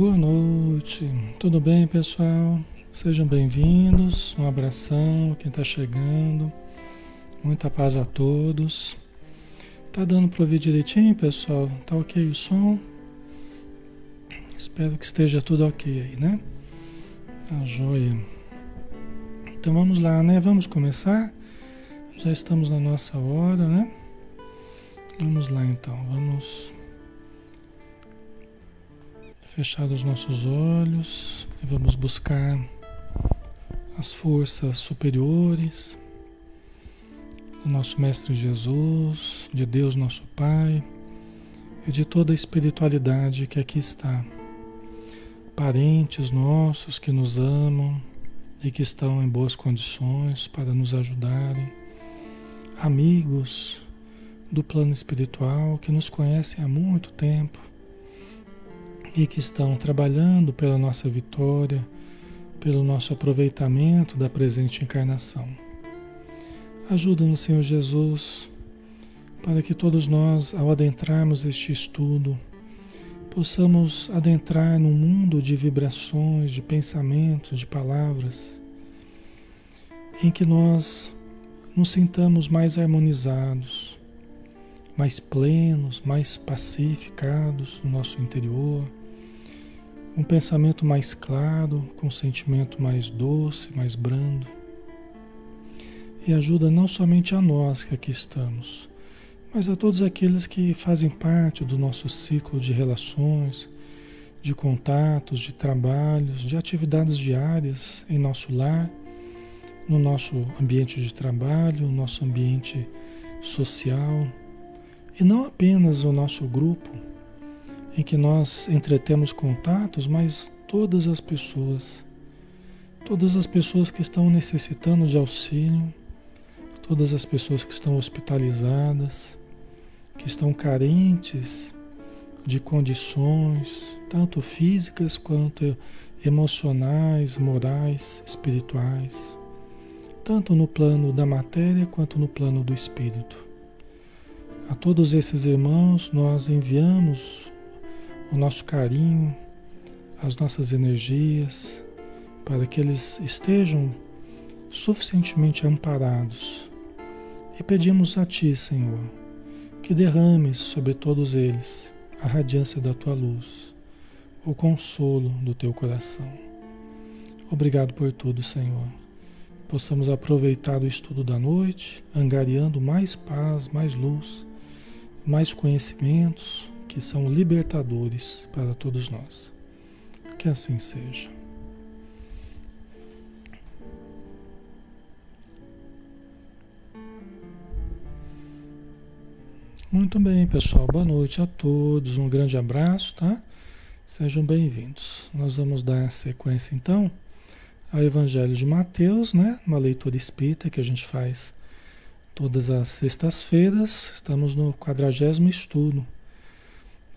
Boa noite, tudo bem pessoal? Sejam bem-vindos, um abração, quem está chegando, muita paz a todos. Tá dando para ouvir direitinho, pessoal? Tá ok o som? Espero que esteja tudo ok aí, né? Tá joia. Então vamos lá, né? Vamos começar. Já estamos na nossa hora, né? Vamos lá então, vamos fechar os nossos olhos e vamos buscar as forças superiores do nosso Mestre Jesus, de Deus nosso Pai e de toda a espiritualidade que aqui está. Parentes nossos que nos amam e que estão em boas condições para nos ajudarem. Amigos do plano espiritual que nos conhecem há muito tempo e que estão trabalhando pela nossa vitória, pelo nosso aproveitamento da presente encarnação. Ajuda-nos, Senhor Jesus, para que todos nós, ao adentrarmos este estudo, possamos adentrar num mundo de vibrações, de pensamentos, de palavras, em que nós nos sintamos mais harmonizados, mais plenos, mais pacificados no nosso interior um pensamento mais claro, com um sentimento mais doce, mais brando. E ajuda não somente a nós que aqui estamos, mas a todos aqueles que fazem parte do nosso ciclo de relações, de contatos, de trabalhos, de atividades diárias em nosso lar, no nosso ambiente de trabalho, no nosso ambiente social, e não apenas o nosso grupo em que nós entretemos contatos, mas todas as pessoas, todas as pessoas que estão necessitando de auxílio, todas as pessoas que estão hospitalizadas, que estão carentes de condições, tanto físicas quanto emocionais, morais, espirituais, tanto no plano da matéria quanto no plano do espírito. A todos esses irmãos nós enviamos o nosso carinho, as nossas energias, para que eles estejam suficientemente amparados. E pedimos a Ti, Senhor, que derrames sobre todos eles a radiância da Tua luz, o consolo do Teu coração. Obrigado por tudo, Senhor. Possamos aproveitar o estudo da noite, angariando mais paz, mais luz, mais conhecimentos, que são libertadores para todos nós. Que assim seja. Muito bem, pessoal. Boa noite a todos. Um grande abraço, tá? Sejam bem-vindos. Nós vamos dar sequência então ao Evangelho de Mateus, né? Uma leitura espírita que a gente faz todas as sextas-feiras. Estamos no quadragésimo estudo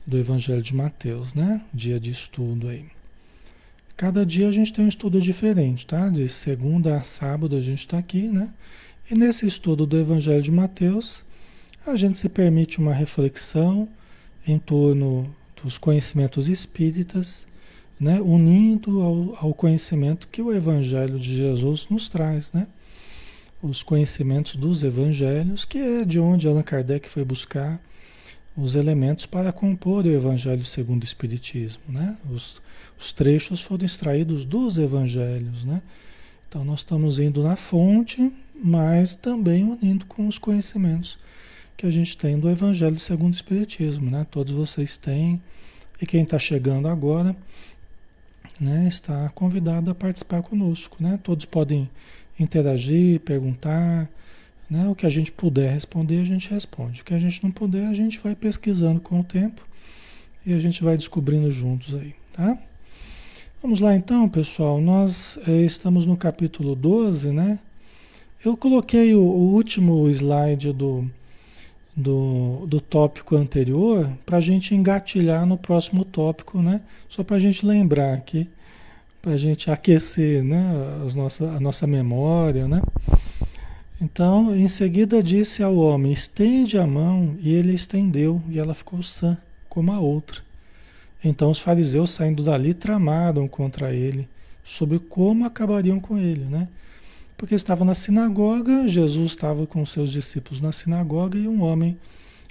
do Evangelho de Mateus, né? Dia de estudo aí. Cada dia a gente tem um estudo diferente, tá? De segunda a sábado a gente está aqui, né? E nesse estudo do Evangelho de Mateus, a gente se permite uma reflexão em torno dos conhecimentos espíritas, né? Unindo ao, ao conhecimento que o Evangelho de Jesus nos traz, né? Os conhecimentos dos Evangelhos, que é de onde Allan Kardec foi buscar os elementos para compor o Evangelho segundo o Espiritismo. Né? Os, os trechos foram extraídos dos Evangelhos. Né? Então nós estamos indo na fonte, mas também unindo com os conhecimentos que a gente tem do Evangelho segundo o Espiritismo. Né? Todos vocês têm, e quem está chegando agora né, está convidado a participar conosco. Né? Todos podem interagir, perguntar né? O que a gente puder responder, a gente responde. O que a gente não puder, a gente vai pesquisando com o tempo e a gente vai descobrindo juntos aí, tá? Vamos lá então, pessoal. Nós eh, estamos no capítulo 12, né? Eu coloquei o, o último slide do, do, do tópico anterior para a gente engatilhar no próximo tópico, né? Só para a gente lembrar aqui, para a gente aquecer né? As nossa, a nossa memória, né? Então, em seguida disse ao homem: estende a mão, e ele estendeu, e ela ficou sã, como a outra. Então os fariseus saindo dali tramaram contra ele sobre como acabariam com ele, né? Porque estava na sinagoga, Jesus estava com seus discípulos na sinagoga e um homem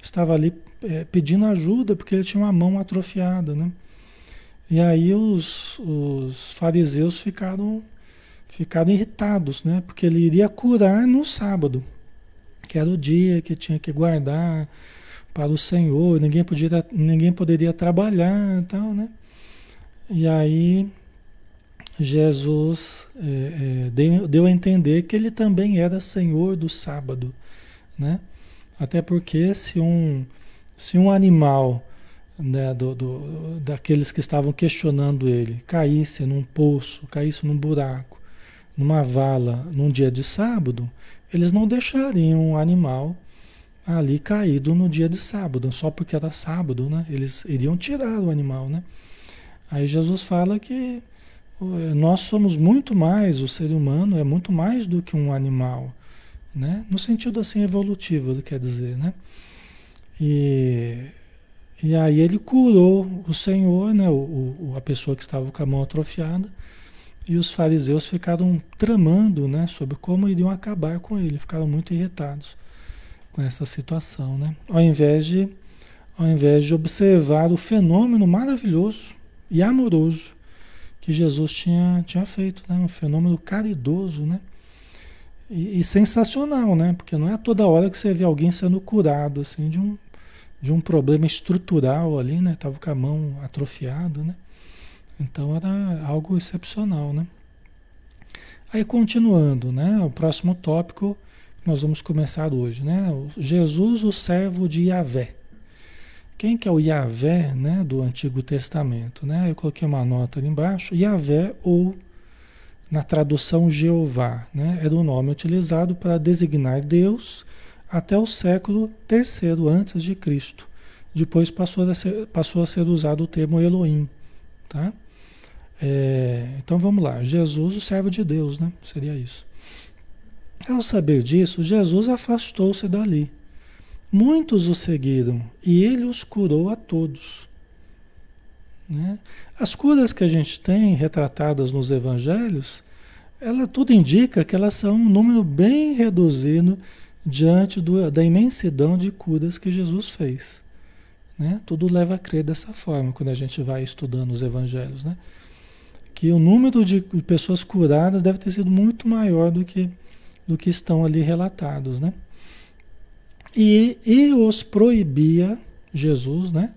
estava ali é, pedindo ajuda porque ele tinha uma mão atrofiada, né? E aí os, os fariseus ficaram, ficaram irritados, né? Porque ele iria curar no sábado, que era o dia que tinha que guardar para o Senhor, ninguém, podia, ninguém poderia trabalhar e tal, né? E aí Jesus é, é, deu, deu a entender que ele também era Senhor do sábado, né? Até porque se um, se um animal né, do, do, daqueles que estavam questionando ele caísse num poço, caísse num buraco, numa vala, num dia de sábado, eles não deixariam um animal ali caído no dia de sábado, só porque era sábado, né? Eles iriam tirar o animal, né? Aí Jesus fala que nós somos muito mais, o ser humano é muito mais do que um animal, né? No sentido assim evolutivo, ele quer dizer, né? E, e aí ele curou o Senhor, né? O, o, a pessoa que estava com a mão atrofiada, e os fariseus ficaram tramando, né? Sobre como iriam acabar com ele, ficaram muito irritados com essa situação, né? Ao invés de, ao invés de observar o fenômeno maravilhoso e amoroso que Jesus tinha, tinha feito, né? Um fenômeno caridoso, né? E, e, sensacional, né? Porque não é toda hora que você vê alguém sendo curado, assim, de um, de um problema estrutural ali, né? Tava com a mão atrofiada, né? Então era algo excepcional, né? Aí continuando, né? O próximo tópico nós vamos começar hoje, né? Jesus, o servo de Yahvé. Quem que é o Yahvé, né, do Antigo Testamento, né? Eu coloquei uma nota ali embaixo, Yahvé ou na tradução Jeová, né? Era o nome utilizado para designar Deus até o século terceiro antes de Cristo. Depois passou a ser, passou a ser usado o termo Elohim, tá? É, então vamos lá, Jesus, o servo de Deus, né? Seria isso. Ao saber disso, Jesus afastou-se dali. Muitos o seguiram e ele os curou a todos. Né? As curas que a gente tem retratadas nos evangelhos, ela tudo indica que elas são um número bem reduzido diante do, da imensidão de curas que Jesus fez. Né? Tudo leva a crer dessa forma quando a gente vai estudando os evangelhos. Né? Que o número de pessoas curadas deve ter sido muito maior do que do que estão ali relatados, né? E, e os proibia, Jesus, né?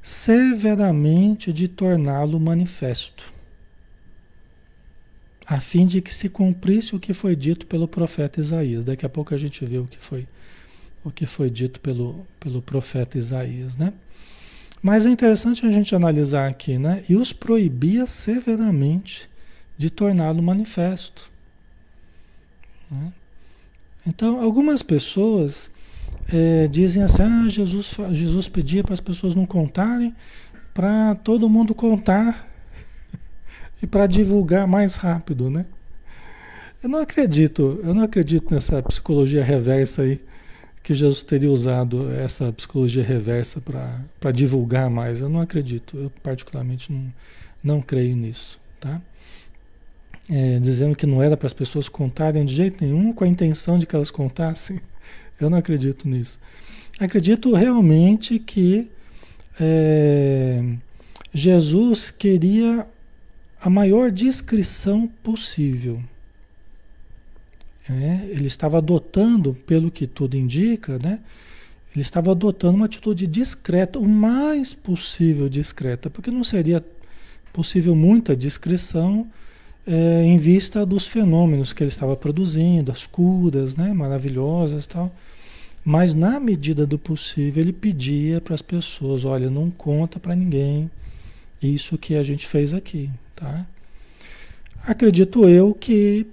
Severamente de torná-lo manifesto, a fim de que se cumprisse o que foi dito pelo profeta Isaías. Daqui a pouco a gente vê o que foi, o que foi dito pelo, pelo profeta Isaías, né? Mas é interessante a gente analisar aqui, né? E os proibia severamente de torná-lo manifesto. Né? Então, algumas pessoas é, dizem assim: ah, Jesus, Jesus pedia para as pessoas não contarem, para todo mundo contar e para divulgar mais rápido, né? Eu não acredito, eu não acredito nessa psicologia reversa aí, que Jesus teria usado essa psicologia reversa para divulgar mais. Eu não acredito, eu particularmente não, não creio nisso, tá? é, dizendo que não era para as pessoas contarem de jeito nenhum, com a intenção de que elas contassem. Eu não acredito nisso. Acredito realmente que é, Jesus queria a maior discrição possível. É, ele estava adotando, pelo que tudo indica, né? Ele estava adotando uma atitude discreta, o mais possível discreta, porque não seria possível muita discrição é, em vista dos fenômenos que ele estava produzindo, as curas né, maravilhosas e tal. Mas na medida do possível ele pedia para as pessoas, olha, não conta para ninguém isso que a gente fez aqui, tá? Acredito eu que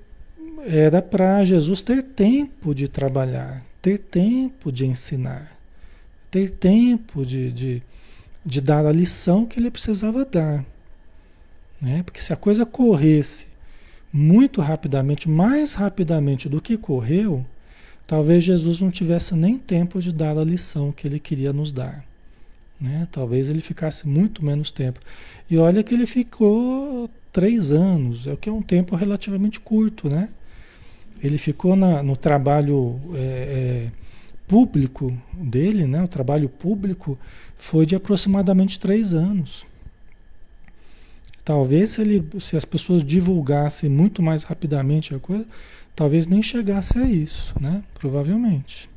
era para Jesus ter tempo de trabalhar, ter tempo de ensinar, ter tempo de, de, de dar a lição que ele precisava dar. Né? Porque se a coisa corresse muito rapidamente, mais rapidamente do que correu, talvez Jesus não tivesse nem tempo de dar a lição que ele queria nos dar. Né? Talvez ele ficasse muito menos tempo. E olha que ele ficou três anos, é o que é um tempo relativamente curto, né? Ele ficou na, no trabalho é, é, público dele, né? O trabalho público foi de aproximadamente três anos. Talvez se, ele, se as pessoas divulgassem muito mais rapidamente a coisa, talvez nem chegasse a isso, né? Provavelmente.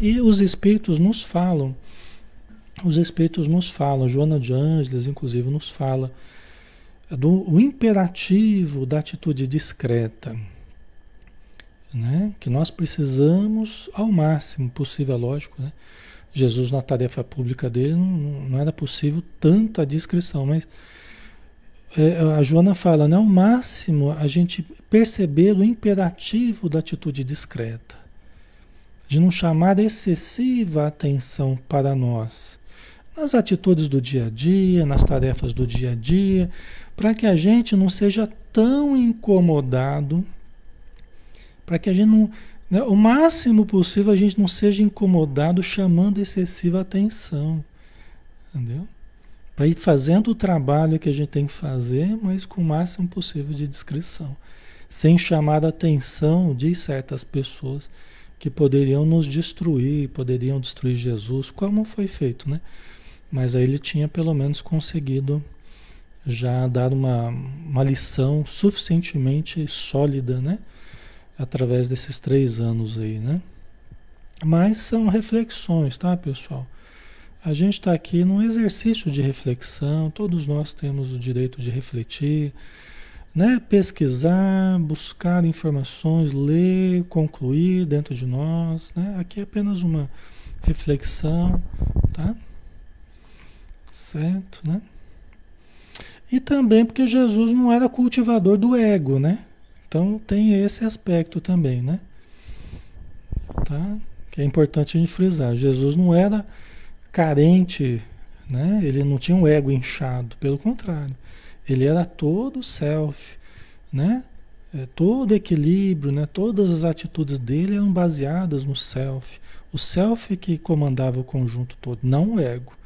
E os espíritos nos falam, os espíritos nos falam, Joana de Ângeles, inclusive, nos fala do o imperativo da atitude discreta, né? Que nós precisamos ao máximo possível, é lógico, né? Jesus na tarefa pública dele não, não era possível tanta discrição, mas é, a Joana fala, né? Ao máximo a gente perceber o imperativo da atitude discreta, de não chamar excessiva atenção para nós, nas atitudes do dia a dia, nas tarefas do dia a dia, para que a gente não seja tão incomodado, para que a gente não, né, o máximo possível a gente não seja incomodado chamando excessiva atenção, entendeu? Para ir fazendo o trabalho que a gente tem que fazer, mas com o máximo possível de descrição, sem chamar a atenção de certas pessoas que poderiam nos destruir, poderiam destruir Jesus, como foi feito, né? Mas aí ele tinha pelo menos conseguido já dar uma, uma lição suficientemente sólida, né? Através desses três anos aí, né? Mas são reflexões, tá, pessoal? A gente está aqui num exercício de reflexão, todos nós temos o direito de refletir, né? pesquisar, buscar informações, ler, concluir dentro de nós. Né? Aqui é apenas uma reflexão, tá? Certo, né? E também porque Jesus não era cultivador do ego, né? Então tem esse aspecto também, né? Tá? Que é importante a gente frisar. Jesus não era carente, né? Ele não tinha um ego inchado, pelo contrário. Ele era todo self, né? É, todo equilíbrio, né? Todas as atitudes dele eram baseadas no self. O self que comandava o conjunto todo, não o ego.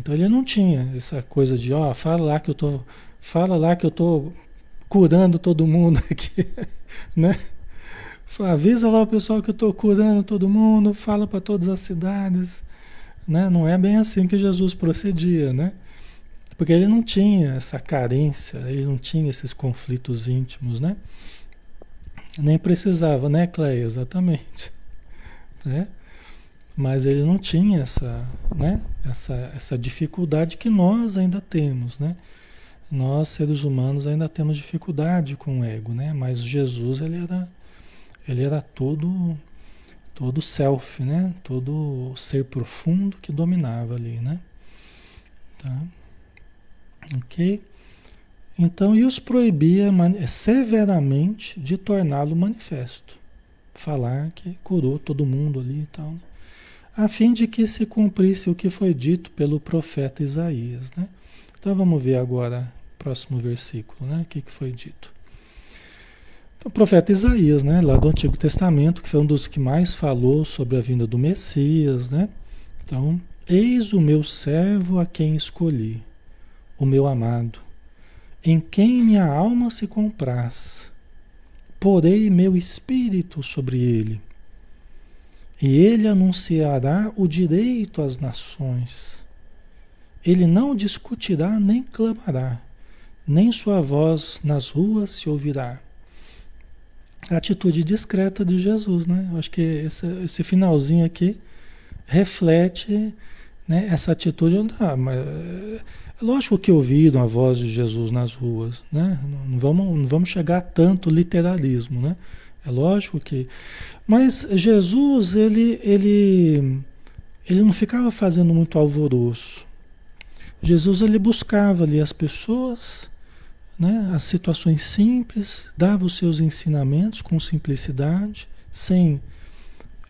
Então ele não tinha essa coisa de, ó, fala lá que eu tô, fala lá que eu tô curando todo mundo aqui, né? Avisa lá o pessoal que eu estou curando todo mundo, fala para todas as cidades, né? Não é bem assim que Jesus procedia, né? Porque ele não tinha essa carência, ele não tinha esses conflitos íntimos, né? Nem precisava, né, Cleia? Exatamente. Né? Mas ele não tinha essa, né, essa, essa dificuldade que nós ainda temos, né? Nós, seres humanos, ainda temos dificuldade com o ego, né? Mas Jesus, ele era, ele era todo, todo self, né? Todo ser profundo que dominava ali, né? Tá? Ok? Então, e os proibia severamente de torná-lo manifesto. Falar que curou todo mundo ali e tal. Né? A fim de que se cumprisse o que foi dito pelo profeta Isaías. Né? Então vamos ver agora o próximo versículo, né? o que, que foi dito. Então, o profeta Isaías, né, lá do Antigo Testamento, que foi um dos que mais falou sobre a vinda do Messias, né? Então, eis o meu servo a quem escolhi, o meu amado, em quem minha alma se compraz. Porei meu espírito sobre ele e ele anunciará o direito às nações. Ele não discutirá nem clamará, nem sua voz nas ruas se ouvirá. A atitude discreta de Jesus, né? Eu acho que esse, esse finalzinho aqui reflete né, essa atitude. Ah, mas é lógico que ouviram a voz de Jesus nas ruas, né? Não vamos, não vamos chegar a tanto literalismo, né? É lógico que. Mas Jesus, ele, ele, ele não ficava fazendo muito alvoroço. Jesus, ele buscava ali as pessoas, né, as situações simples, dava os seus ensinamentos com simplicidade, sem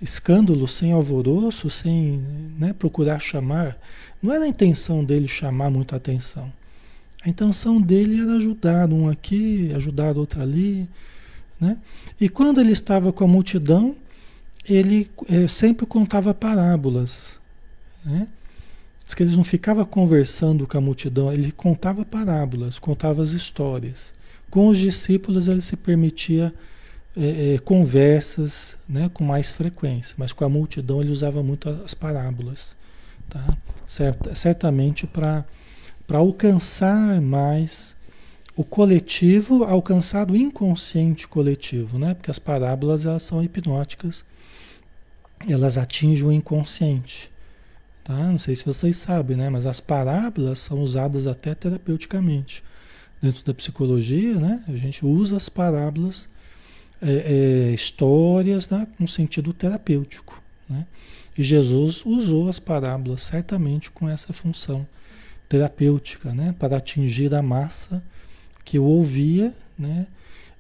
escândalo, sem alvoroço, sem né, procurar chamar. Não era a intenção dele chamar muita atenção. A intenção dele era ajudar um aqui, ajudar outro ali, né? E quando ele estava com a multidão, ele é, sempre contava parábolas. Né? Diz que ele não ficava conversando com a multidão, ele contava parábolas, contava as histórias. Com os discípulos ele se permitia é, é, conversas né, com mais frequência, mas com a multidão ele usava muito as parábolas. Tá? Certa, certamente para alcançar mais o coletivo, alcançar o inconsciente coletivo, né? porque as parábolas elas são hipnóticas, elas atingem o inconsciente. Tá? Não sei se vocês sabem, né? mas as parábolas são usadas até terapeuticamente. Dentro da psicologia, né? a gente usa as parábolas é, é, histórias né, no sentido terapêutico. Né? E Jesus usou as parábolas certamente com essa função terapêutica, né? para atingir a massa que o ouvia, né?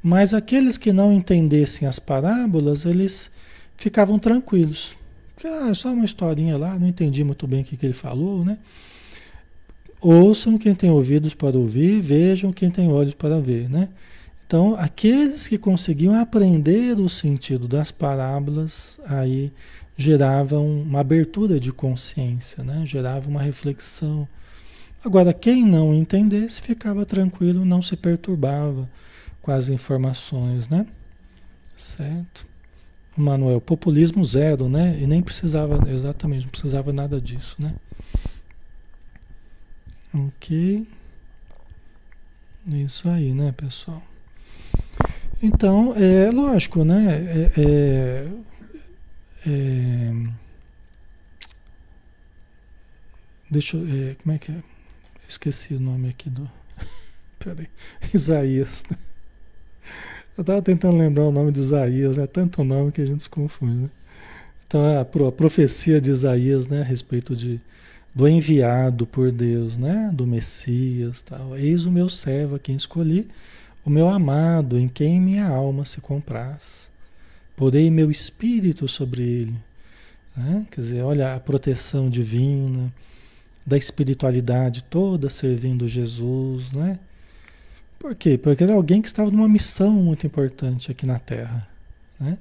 mas aqueles que não entendessem as parábolas, eles ficavam tranquilos. Porque, ah, só uma historinha lá, não entendi muito bem o que, que ele falou, né? Ouçam quem tem ouvidos para ouvir, vejam quem tem olhos para ver, né? Então, aqueles que conseguiam aprender o sentido das parábolas, aí geravam uma abertura de consciência, né? gerava uma reflexão. Agora, quem não entendesse ficava tranquilo, não se perturbava com as informações, né? Certo? Manuel, populismo zero, né? E nem precisava, exatamente, não precisava nada disso, né? Ok. Isso aí, né, pessoal? Então, é lógico, né? É, é, é, deixa eu. É, como é que é? Esqueci o nome aqui do. Peraí. Isaías. Né? Eu estava tentando lembrar o nome de Isaías, é né? tanto nome que a gente se confunde, né? Então, a, profecia de Isaías, né, a respeito de, do enviado por Deus, né, do Messias, tal. Eis o meu servo a quem escolhi o meu amado, em quem minha alma se compraz. Porei meu espírito sobre ele. Né? Quer dizer, olha a proteção divina, da espiritualidade toda servindo Jesus, né? Por quê? Porque era alguém que estava numa missão muito importante aqui na Terra, né?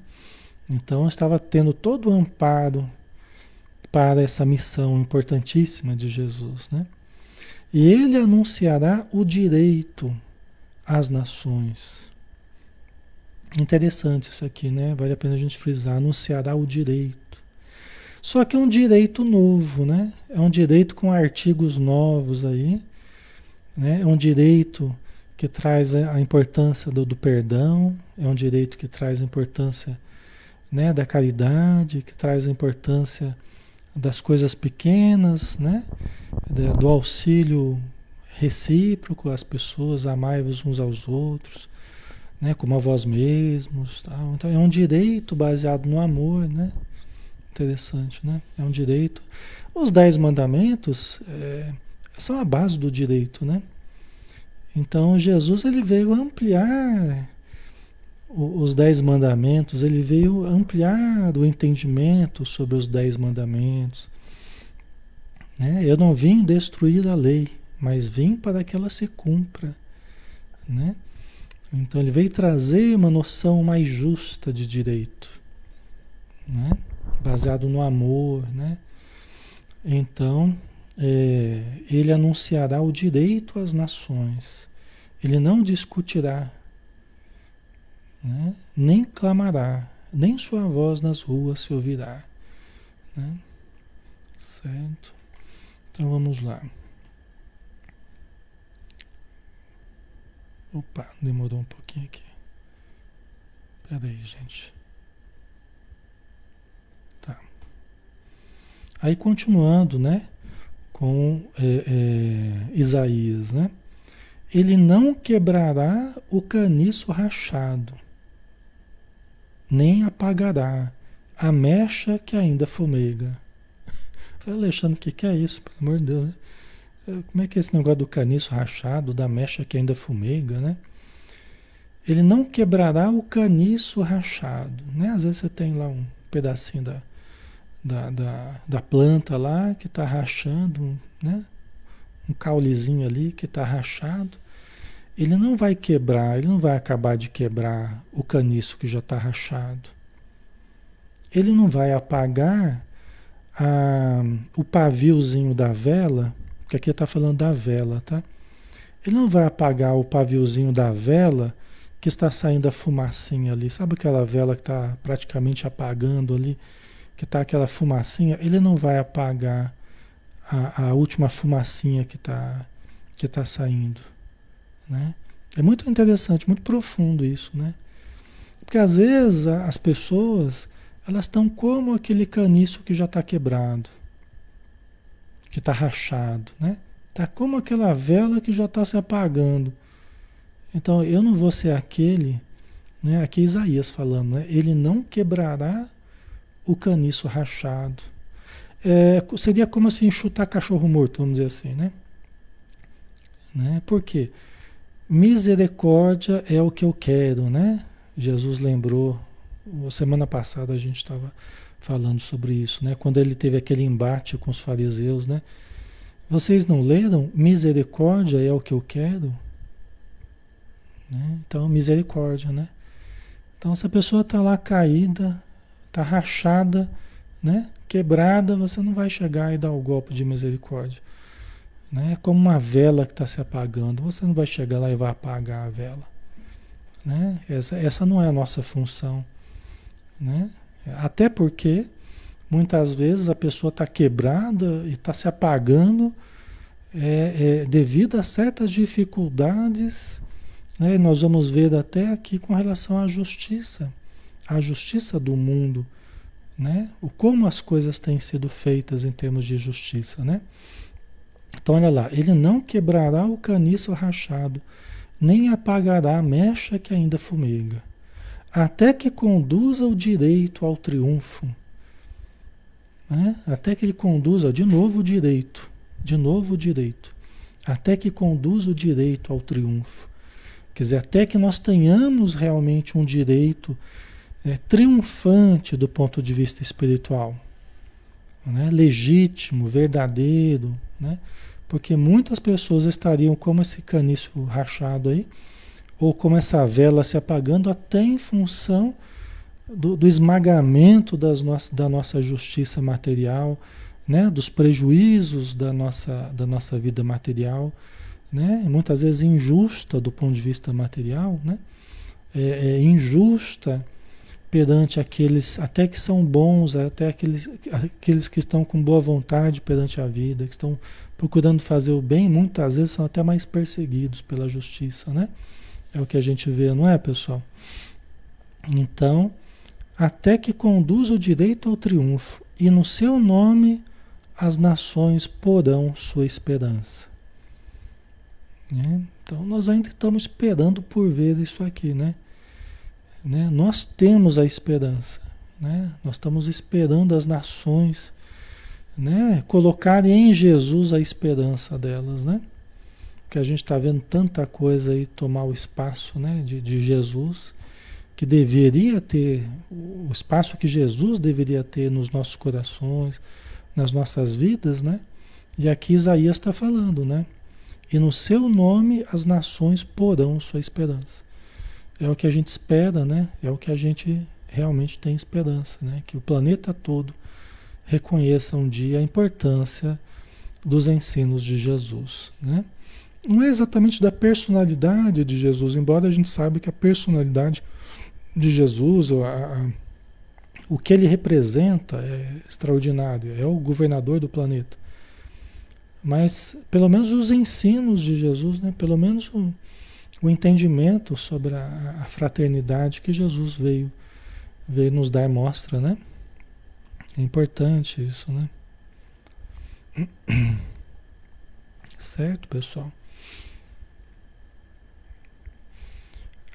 Então estava tendo todo o amparo para essa missão importantíssima de Jesus, né? E ele anunciará o direito as nações. Interessante isso aqui, né? Vale a pena a gente frisar. Anunciará o direito. Só que é um direito novo, né? É um direito com artigos novos aí. Né? É um direito que traz a importância do, do perdão, é um direito que traz a importância né, da caridade, que traz a importância das coisas pequenas, né? do auxílio recíproco às pessoas, amai-vos uns aos outros, né, como a vós mesmos. Tal. Então é um direito baseado no amor, né? Interessante, né? É um direito. Os dez mandamentos é, são a base do direito, né? Então Jesus ele veio ampliar os dez mandamentos, ele veio ampliar o entendimento sobre os dez mandamentos. Né? Eu não vim destruir a lei, mas vim para que ela se cumpra, né? Então ele veio trazer uma noção mais justa de direito, né? Baseado no amor, né? Então é, ele anunciará o direito às nações. Ele não discutirá, né? nem clamará, nem sua voz nas ruas se ouvirá. Né? Certo? Então vamos lá. Opa, demorou um pouquinho aqui. Pera aí, gente. Tá. Aí continuando, né? Com é, é, Isaías, né? Ele não quebrará o caniço rachado, nem apagará a mecha que ainda fumega. Alexandre, o que, que é isso? Pelo amor de Deus, né? Como é que é esse negócio do caniço rachado, da mecha que ainda fumega, né? Ele não quebrará o caniço rachado, né? Às vezes você tem lá um pedacinho da, da, da, da planta lá que está rachando, né? Um caulezinho ali que está rachado. Ele não vai quebrar, ele não vai acabar de quebrar o caniço que já está rachado. ele não vai apagar a, o paviozinho da vela, que aqui está falando da vela, tá? Ele não vai apagar o paviozinho da vela que está saindo a fumacinha ali. Sabe aquela vela que está praticamente apagando ali? Que está aquela fumacinha? Ele não vai apagar a, a última fumacinha que está que tá saindo. Né? É muito interessante, muito profundo isso, né? Porque às vezes as pessoas elas estão como aquele caniço que já está quebrado, que está rachado, né? Está como aquela vela que já está se apagando. Então eu não vou ser aquele, né? Aqui Isaías falando, né? Ele não quebrará o caniço rachado. É, seria como assim chutar cachorro morto, vamos dizer assim, né? né? Por quê? Misericórdia é o que eu quero, né? Jesus lembrou Semana passada a gente estava falando sobre isso, né? Quando ele teve aquele embate com os fariseus, né? Vocês não leram? Misericórdia é o que eu quero? Né? Então, misericórdia, né? Então, se a pessoa está lá caída, está rachada, né? Quebrada, você não vai chegar e dar o golpe de misericórdia. Né? É como uma vela que está se apagando. Você não vai chegar lá e vai apagar a vela. Né? Essa, essa não é a nossa função. Né? Até porque muitas vezes a pessoa está quebrada e está se apagando é, é, devido a certas dificuldades. Né? Nós vamos ver até aqui com relação à justiça, a justiça do mundo, né? o como as coisas têm sido feitas em termos de justiça. Né? Então, olha lá, ele não quebrará o caniço rachado, nem apagará a mecha que ainda fumega até que conduza o direito ao triunfo. Né? Até que ele conduza de novo o direito, de novo o direito, até que conduza o direito ao triunfo. Quer dizer, até que nós tenhamos realmente um direito é, triunfante do ponto de vista espiritual, né? legítimo, verdadeiro, né? porque muitas pessoas estariam como esse caniço rachado aí, ou como essa vela se apagando até em função do, do esmagamento das no, da nossa justiça material, né? dos prejuízos da nossa, da nossa vida material, né? muitas vezes injusta do ponto de vista material, né? é, é injusta perante aqueles até que são bons, até aqueles, aqueles que estão com boa vontade perante a vida, que estão procurando fazer o bem, muitas vezes são até mais perseguidos pela justiça, né? É o que a gente vê, não é, pessoal? Então, até que conduza o direito ao triunfo, e no seu nome as nações porão sua esperança. Né? Então, nós ainda estamos esperando por ver isso aqui, né? Né? Nós temos a esperança, né? Nós estamos esperando as nações, né? Colocarem em Jesus a esperança delas, né? que a gente está vendo tanta coisa aí tomar o espaço né, de, de Jesus, que deveria ter, o espaço que Jesus deveria ter nos nossos corações, nas nossas vidas, né? E aqui Isaías está falando, né? E no seu nome as nações porão sua esperança. É o que a gente espera, né? É o que a gente realmente tem esperança, né? Que o planeta todo reconheça um dia a importância dos ensinos de Jesus, né? não é exatamente da personalidade de Jesus, embora a gente saiba que a personalidade de Jesus, a, a, o que ele representa é extraordinário, é o governador do planeta. Mas pelo menos os ensinos de Jesus, né? pelo menos o, o entendimento sobre a, a, fraternidade que Jesus veio, veio nos dar mostra, né? É importante isso, né? Certo, pessoal?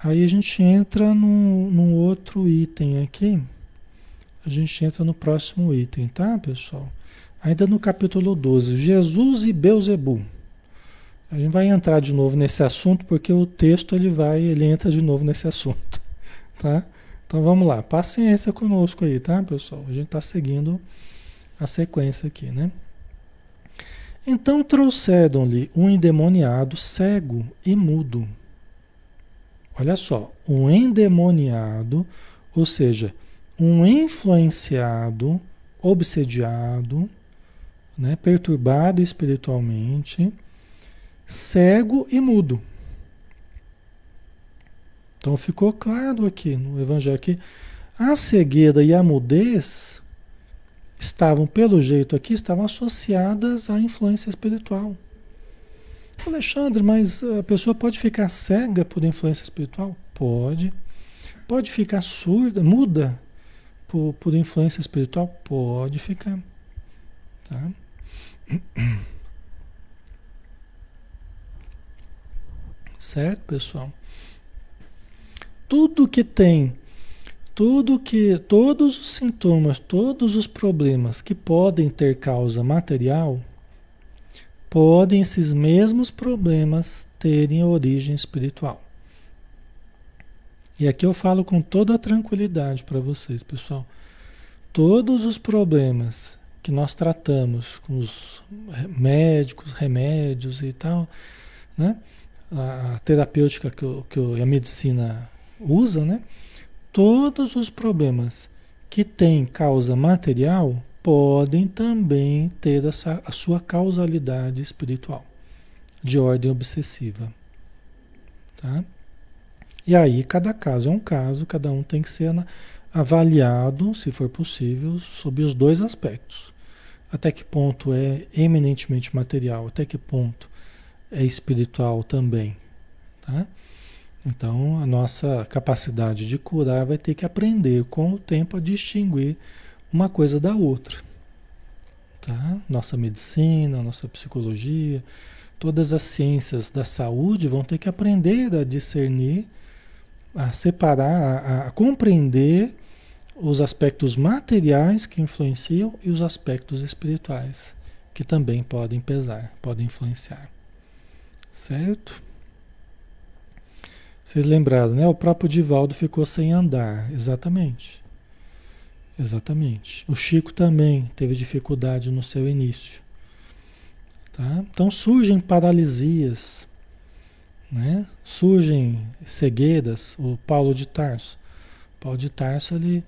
Aí a gente entra num, num outro item aqui. A gente entra no próximo item, tá, pessoal? Ainda no capítulo 12, Jesus e Beuzebu. A gente vai entrar de novo nesse assunto porque o texto ele vai, ele entra de novo nesse assunto, tá? Então vamos lá, paciência conosco aí, tá, pessoal? A gente está seguindo a sequência aqui, né? Então trouxeram-lhe um endemoniado cego e mudo Olha só, um endemoniado, ou seja, um influenciado, obsediado, né, perturbado espiritualmente, cego e mudo. Então ficou claro aqui no Evangelho que a cegueira e a mudez estavam, pelo jeito aqui, estavam associadas à influência espiritual. Alexandre, mas a pessoa pode ficar cega por influência espiritual? Pode. Pode ficar surda, muda por, por influência espiritual? Pode ficar. Tá? Certo, pessoal? Tudo que tem, tudo que, todos os sintomas, todos os problemas que podem ter causa material, podem esses mesmos problemas terem origem espiritual. E aqui eu falo com toda tranquilidade para vocês, pessoal. Todos os problemas que nós tratamos com os médicos, remédios e tal, né? A terapêutica que, que a medicina usa, né? Todos os problemas que têm causa material podem também ter essa, a sua causalidade espiritual, de ordem obsessiva. Tá? E aí, cada caso é um caso, cada um tem que ser avaliado, se for possível, sob os dois aspectos. Até que ponto é eminentemente material, até que ponto espiritual também. Tá? Então, a nossa capacidade de curar vai ter que aprender com o tempo a distinguir uma coisa da outra. Tá? Nossa medicina, nossa psicologia, todas as ciências da saúde vão ter que aprender a discernir, a separar, a, a compreender os aspectos materiais que influenciam e os aspectos espirituais que também podem pesar, podem influenciar. Certo? Vocês lembraram, né? O próprio Divaldo ficou sem andar, exatamente. Exatamente. O Chico também teve dificuldade no seu início. Tá? Então surgem paralisias, né? surgem cegueiras. O Paulo de Tarso. Paulo de Tarso, ele,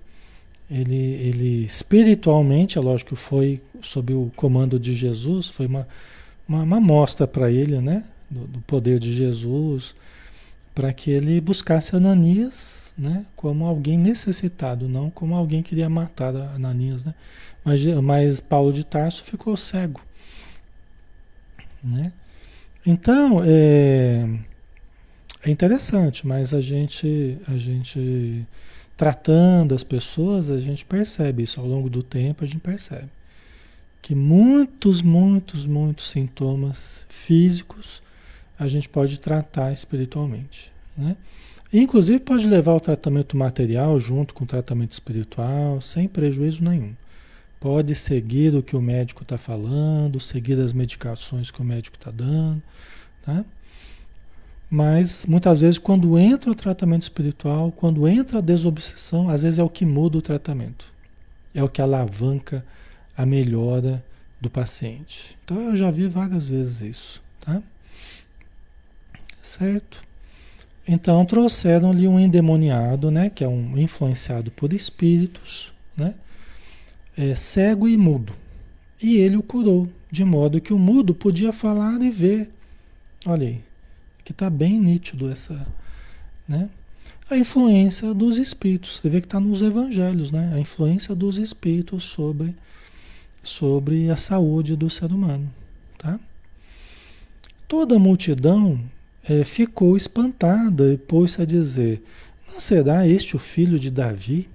ele, ele espiritualmente, é lógico que foi sob o comando de Jesus, foi uma, uma, uma mostra para ele, né? Do, do poder de Jesus, para que ele buscasse Ananias né, como alguém necessitado, não como alguém que queria matar Ananias. Né? Mas, mas Paulo de Tarso ficou cego. Né? Então, é, é interessante, mas a gente, a gente tratando as pessoas, a gente percebe isso ao longo do tempo, a gente percebe que muitos, muitos, muitos sintomas físicos a gente pode tratar espiritualmente. Né? Inclusive pode levar o tratamento material junto com o tratamento espiritual, sem prejuízo nenhum. Pode seguir o que o médico está falando, seguir as medicações que o médico está dando, tá? Mas muitas vezes quando entra o tratamento espiritual, quando entra a desobsessão, às vezes é o que muda o tratamento. É o que alavanca a melhora do paciente. Então eu já vi várias vezes isso, tá? Certo? Então trouxeram-lhe um endemoniado, né, que é um influenciado por espíritos, né, é, cego e mudo. E ele o curou, de modo que o mudo podia falar e ver. Olha aí, que está bem nítido essa, né? A influência dos espíritos. Você vê que está nos evangelhos, né? A influência dos espíritos sobre sobre a saúde do ser humano, tá? Toda multidão é, ficou espantada e pôs-se a dizer: Não será este o filho de Davi?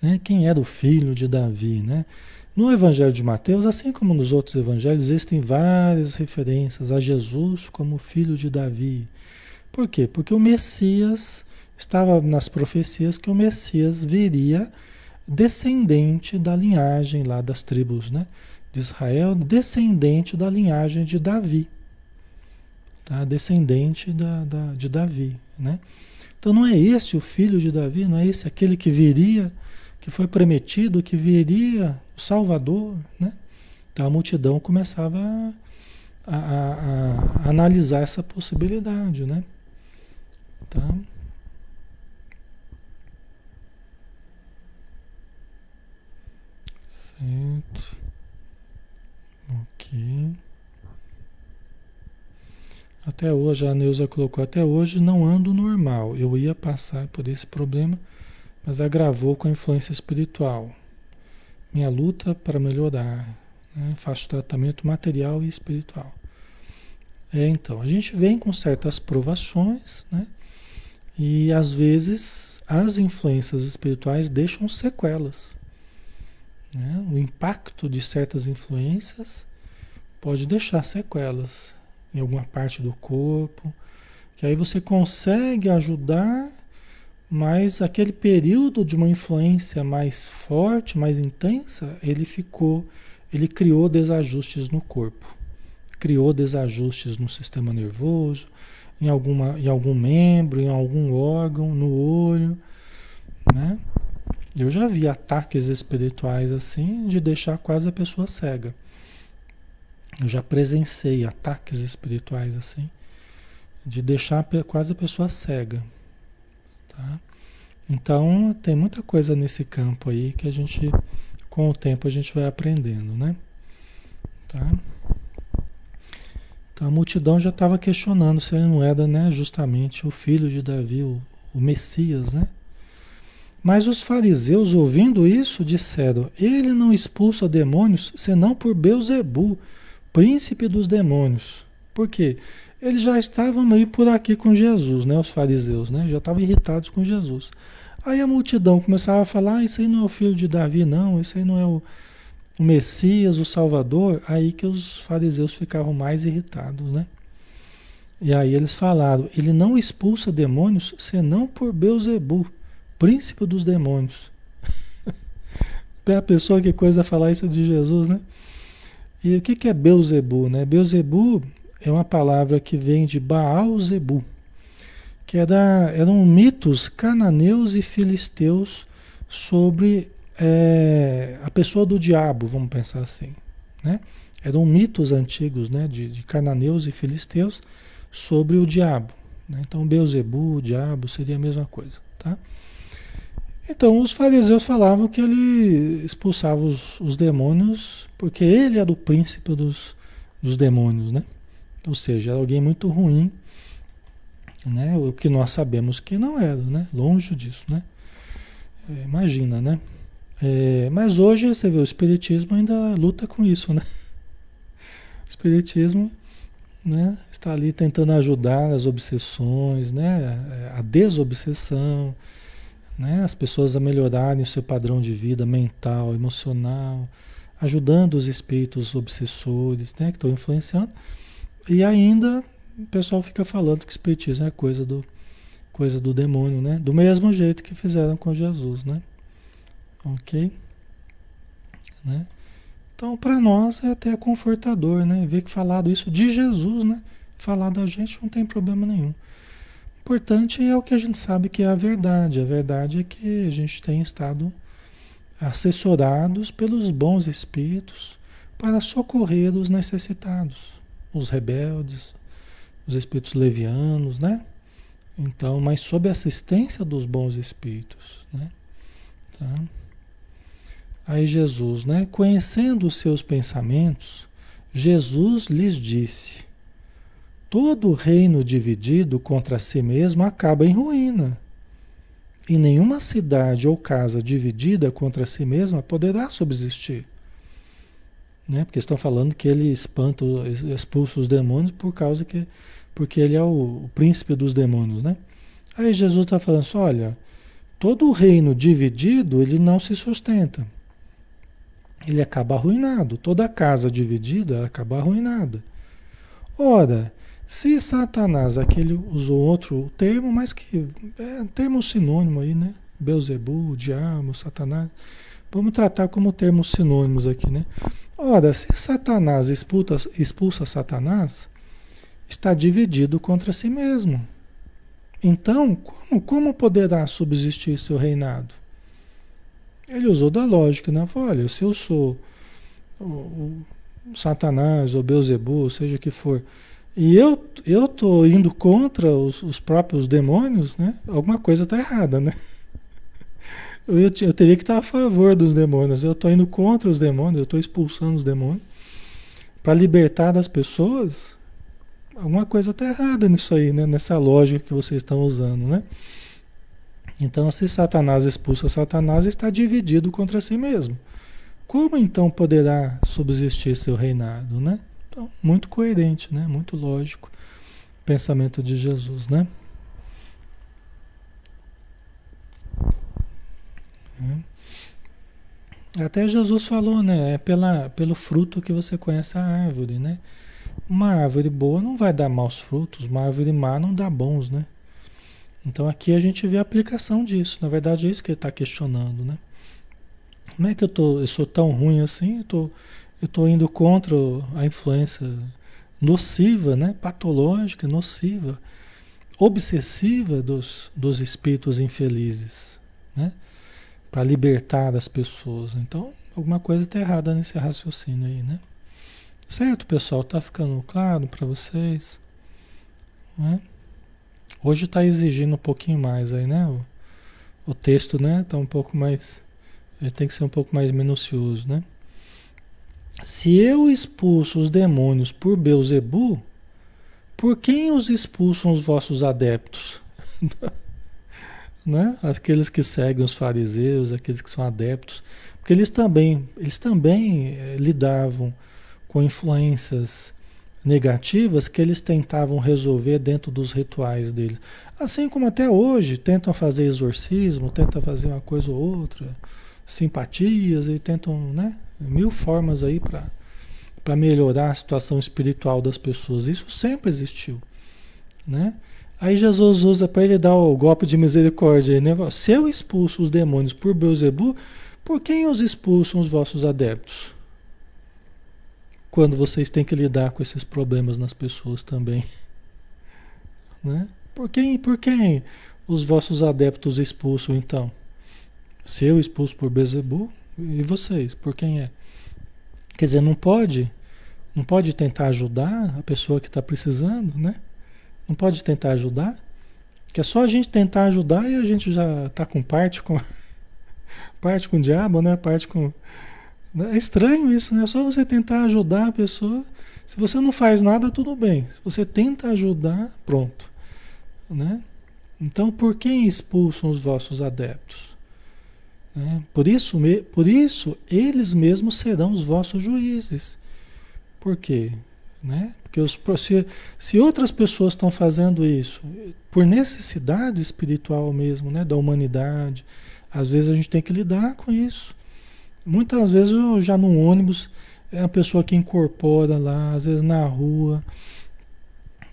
Né? Quem era o filho de Davi? Né? No Evangelho de Mateus, assim como nos outros evangelhos, existem várias referências a Jesus como filho de Davi. Por quê? Porque o Messias estava nas profecias que o Messias viria descendente da linhagem lá das tribos né, de Israel, descendente da linhagem de Davi tá? descendente da, da, de Davi. Né? Então não é esse o filho de Davi, não é esse aquele que viria, que foi prometido, que viria o Salvador. Né? Então a multidão começava a, a, a, a analisar essa possibilidade. Né? Tá? Certo. Ok. Até hoje, a Neuza colocou, até hoje não ando normal. Eu ia passar por esse problema, mas agravou com a influência espiritual. Minha luta para melhorar. Né? Faço tratamento material e espiritual. É, então, a gente vem com certas provações, né? E às vezes as influências espirituais deixam sequelas. Né? O impacto de certas influências pode deixar sequelas em alguma parte do corpo, que aí você consegue ajudar, mas aquele período de uma influência mais forte, mais intensa, ele ficou, ele criou desajustes no corpo, criou desajustes no sistema nervoso, em, alguma, em algum membro, em algum órgão, no olho, né? Eu já vi ataques espirituais assim de deixar quase a pessoa cega. Eu já presenciei ataques espirituais assim, de deixar quase a pessoa cega. Tá? Então tem muita coisa nesse campo aí que a gente, com o tempo, a gente vai aprendendo, né? Tá? Então a multidão já estava questionando se ele não era né, justamente o filho de Davi, o, o Messias, né? Mas os fariseus, ouvindo isso, disseram: Ele não expulsa demônios senão por Beuzebu, príncipe dos demônios. Por quê? Eles já estavam meio por aqui com Jesus, né? Os fariseus, né? Já estavam irritados com Jesus. Aí a multidão começava a falar: ah, isso aí não é o filho de Davi, não, isso aí não é o, o Messias, o Salvador. Aí que os fariseus ficavam mais irritados, né? E aí eles falaram: ele não expulsa demônios senão por Beuzebu príncipe dos demônios. a pessoa que coisa falar isso de Jesus, né? E o que, é Beuzebu, né? Beuzebu é uma palavra que vem de Baal-Zebu, que era, eram mitos cananeus e filisteus sobre é, a pessoa do diabo, vamos pensar assim, né? Eram mitos antigos, né, de, de cananeus e filisteus sobre o diabo. Né? Então, Beuzebu, o diabo, seria a mesma coisa, tá? Então os fariseus falavam que ele expulsava os, os demônios porque ele era o príncipe dos, dos demônios, né? Ou seja, era alguém muito ruim, né? O que nós sabemos que não era, né? Longe disso, né? É, imagina, né? É, mas hoje você vê o espiritismo ainda luta com isso, né? O espiritismo, né? Está ali tentando ajudar as obsessões, né? A desobsessão né? as pessoas a melhorarem o seu padrão de vida mental, emocional, ajudando os espíritos obsessores né? que estão influenciando. E ainda o pessoal fica falando que espiritismo é coisa do, coisa do demônio, né? Do mesmo jeito que fizeram com Jesus, né? Ok? Né? Então, para nós é até confortador, né? Ver que falado isso de Jesus, né? Falar da gente não tem problema nenhum importante é o que a gente sabe que é a verdade. A verdade é que a gente tem estado assessorados pelos bons espíritos para socorrer os necessitados, os rebeldes, os espíritos levianos, né? Então, mas sob a assistência dos bons espíritos, né? Tá? Aí Jesus, né? Conhecendo os seus pensamentos, Jesus lhes disse: Todo reino dividido contra si mesmo acaba em ruína. E nenhuma cidade ou casa dividida contra si mesma poderá subsistir. Né? Porque estão falando que ele espanta, expulsa os demônios por causa que porque ele é o, príncipe dos demônios, né? Aí Jesus está falando assim, olha, todo reino dividido, ele não se sustenta. Ele acaba arruinado. Toda casa dividida acaba arruinada. Ora, se Satanás, aquele usou outro termo, mas que é termo sinônimo aí, né? Beuzebu, diabo, Satanás. Vamos tratar como termos sinônimos aqui, né? Ora, se Satanás expulsa, expulsa Satanás, está dividido contra si mesmo. Então, como, como poderá subsistir seu reinado? Ele usou da lógica, né? Olha, se eu sou o, o Satanás ou Beuzebu, seja que for, e eu eu tô indo contra os, os próprios demônios, né? Alguma coisa está errada, né? eu, eu, teria que estar a favor dos demônios. Eu estou indo contra os demônios, eu estou expulsando os demônios. Para libertar das pessoas, alguma coisa está errada nisso aí, né? nessa lógica que vocês estão usando. Né? Então, se Satanás expulsa Satanás, está dividido contra si mesmo. Como então poderá subsistir seu reinado? Né? Então, muito coerente, né? muito lógico o pensamento de Jesus. Né? É. Até Jesus falou, né? É pela, pelo fruto que você conhece a árvore, né? Uma árvore boa não vai dar maus frutos, uma árvore má não dá bons, né? Então aqui a gente vê a aplicação disso. Na verdade é isso que ele está questionando, né? Como é que eu, tô, eu sou tão ruim assim? Eu tô, eu tô indo contra a influência nociva, né? patológica, nociva, obsessiva dos, dos espíritos infelizes, né? para libertar as pessoas. Então, alguma coisa está errada nesse raciocínio aí, né? Certo, pessoal? Tá ficando claro para vocês? Né? Hoje está exigindo um pouquinho mais aí, né? O, o texto, né? Tá um pouco mais. Ele tem que ser um pouco mais minucioso, né? Se eu expulso os demônios por Beuzebu, por quem os expulsam os vossos adeptos? né? Aqueles que seguem os fariseus, aqueles que são adeptos, porque eles também, eles também eh, lidavam com influências negativas que eles tentavam resolver dentro dos rituais deles. Assim como até hoje tentam fazer exorcismo, tentam fazer uma coisa ou outra, simpatias e tentam, né? Mil formas aí para melhorar a situação espiritual das pessoas. Isso sempre existiu, né? Aí Jesus usa para ele dar o golpe de misericórdia. Né? Se eu expulso os demônios por Beuzebu, por quem os expulsam os vossos adeptos? Quando vocês têm que lidar com esses problemas nas pessoas também. Né? Por quem, por quem os vossos adeptos expulsam então? Se eu expulso por Beuzebu, e vocês, por quem é? Quer dizer, não pode, não pode tentar ajudar a pessoa que está precisando, né? Não pode tentar ajudar? Que é só a gente tentar ajudar e a gente já está com parte com parte com o diabo, né? Parte com é estranho isso, né? É só você tentar ajudar a pessoa. Se você não faz nada, tudo bem. Se você tenta ajudar, pronto, né? Então, por quem expulsam os vossos adeptos? Né? Por isso, por isso, eles mesmos serão os vossos juízes. Por quê? Né? Porque os, se, se outras pessoas estão fazendo isso por necessidade espiritual mesmo, né, da humanidade, às vezes a gente tem que lidar com isso. Muitas vezes eu já no ônibus é a pessoa que incorpora lá, às vezes na rua.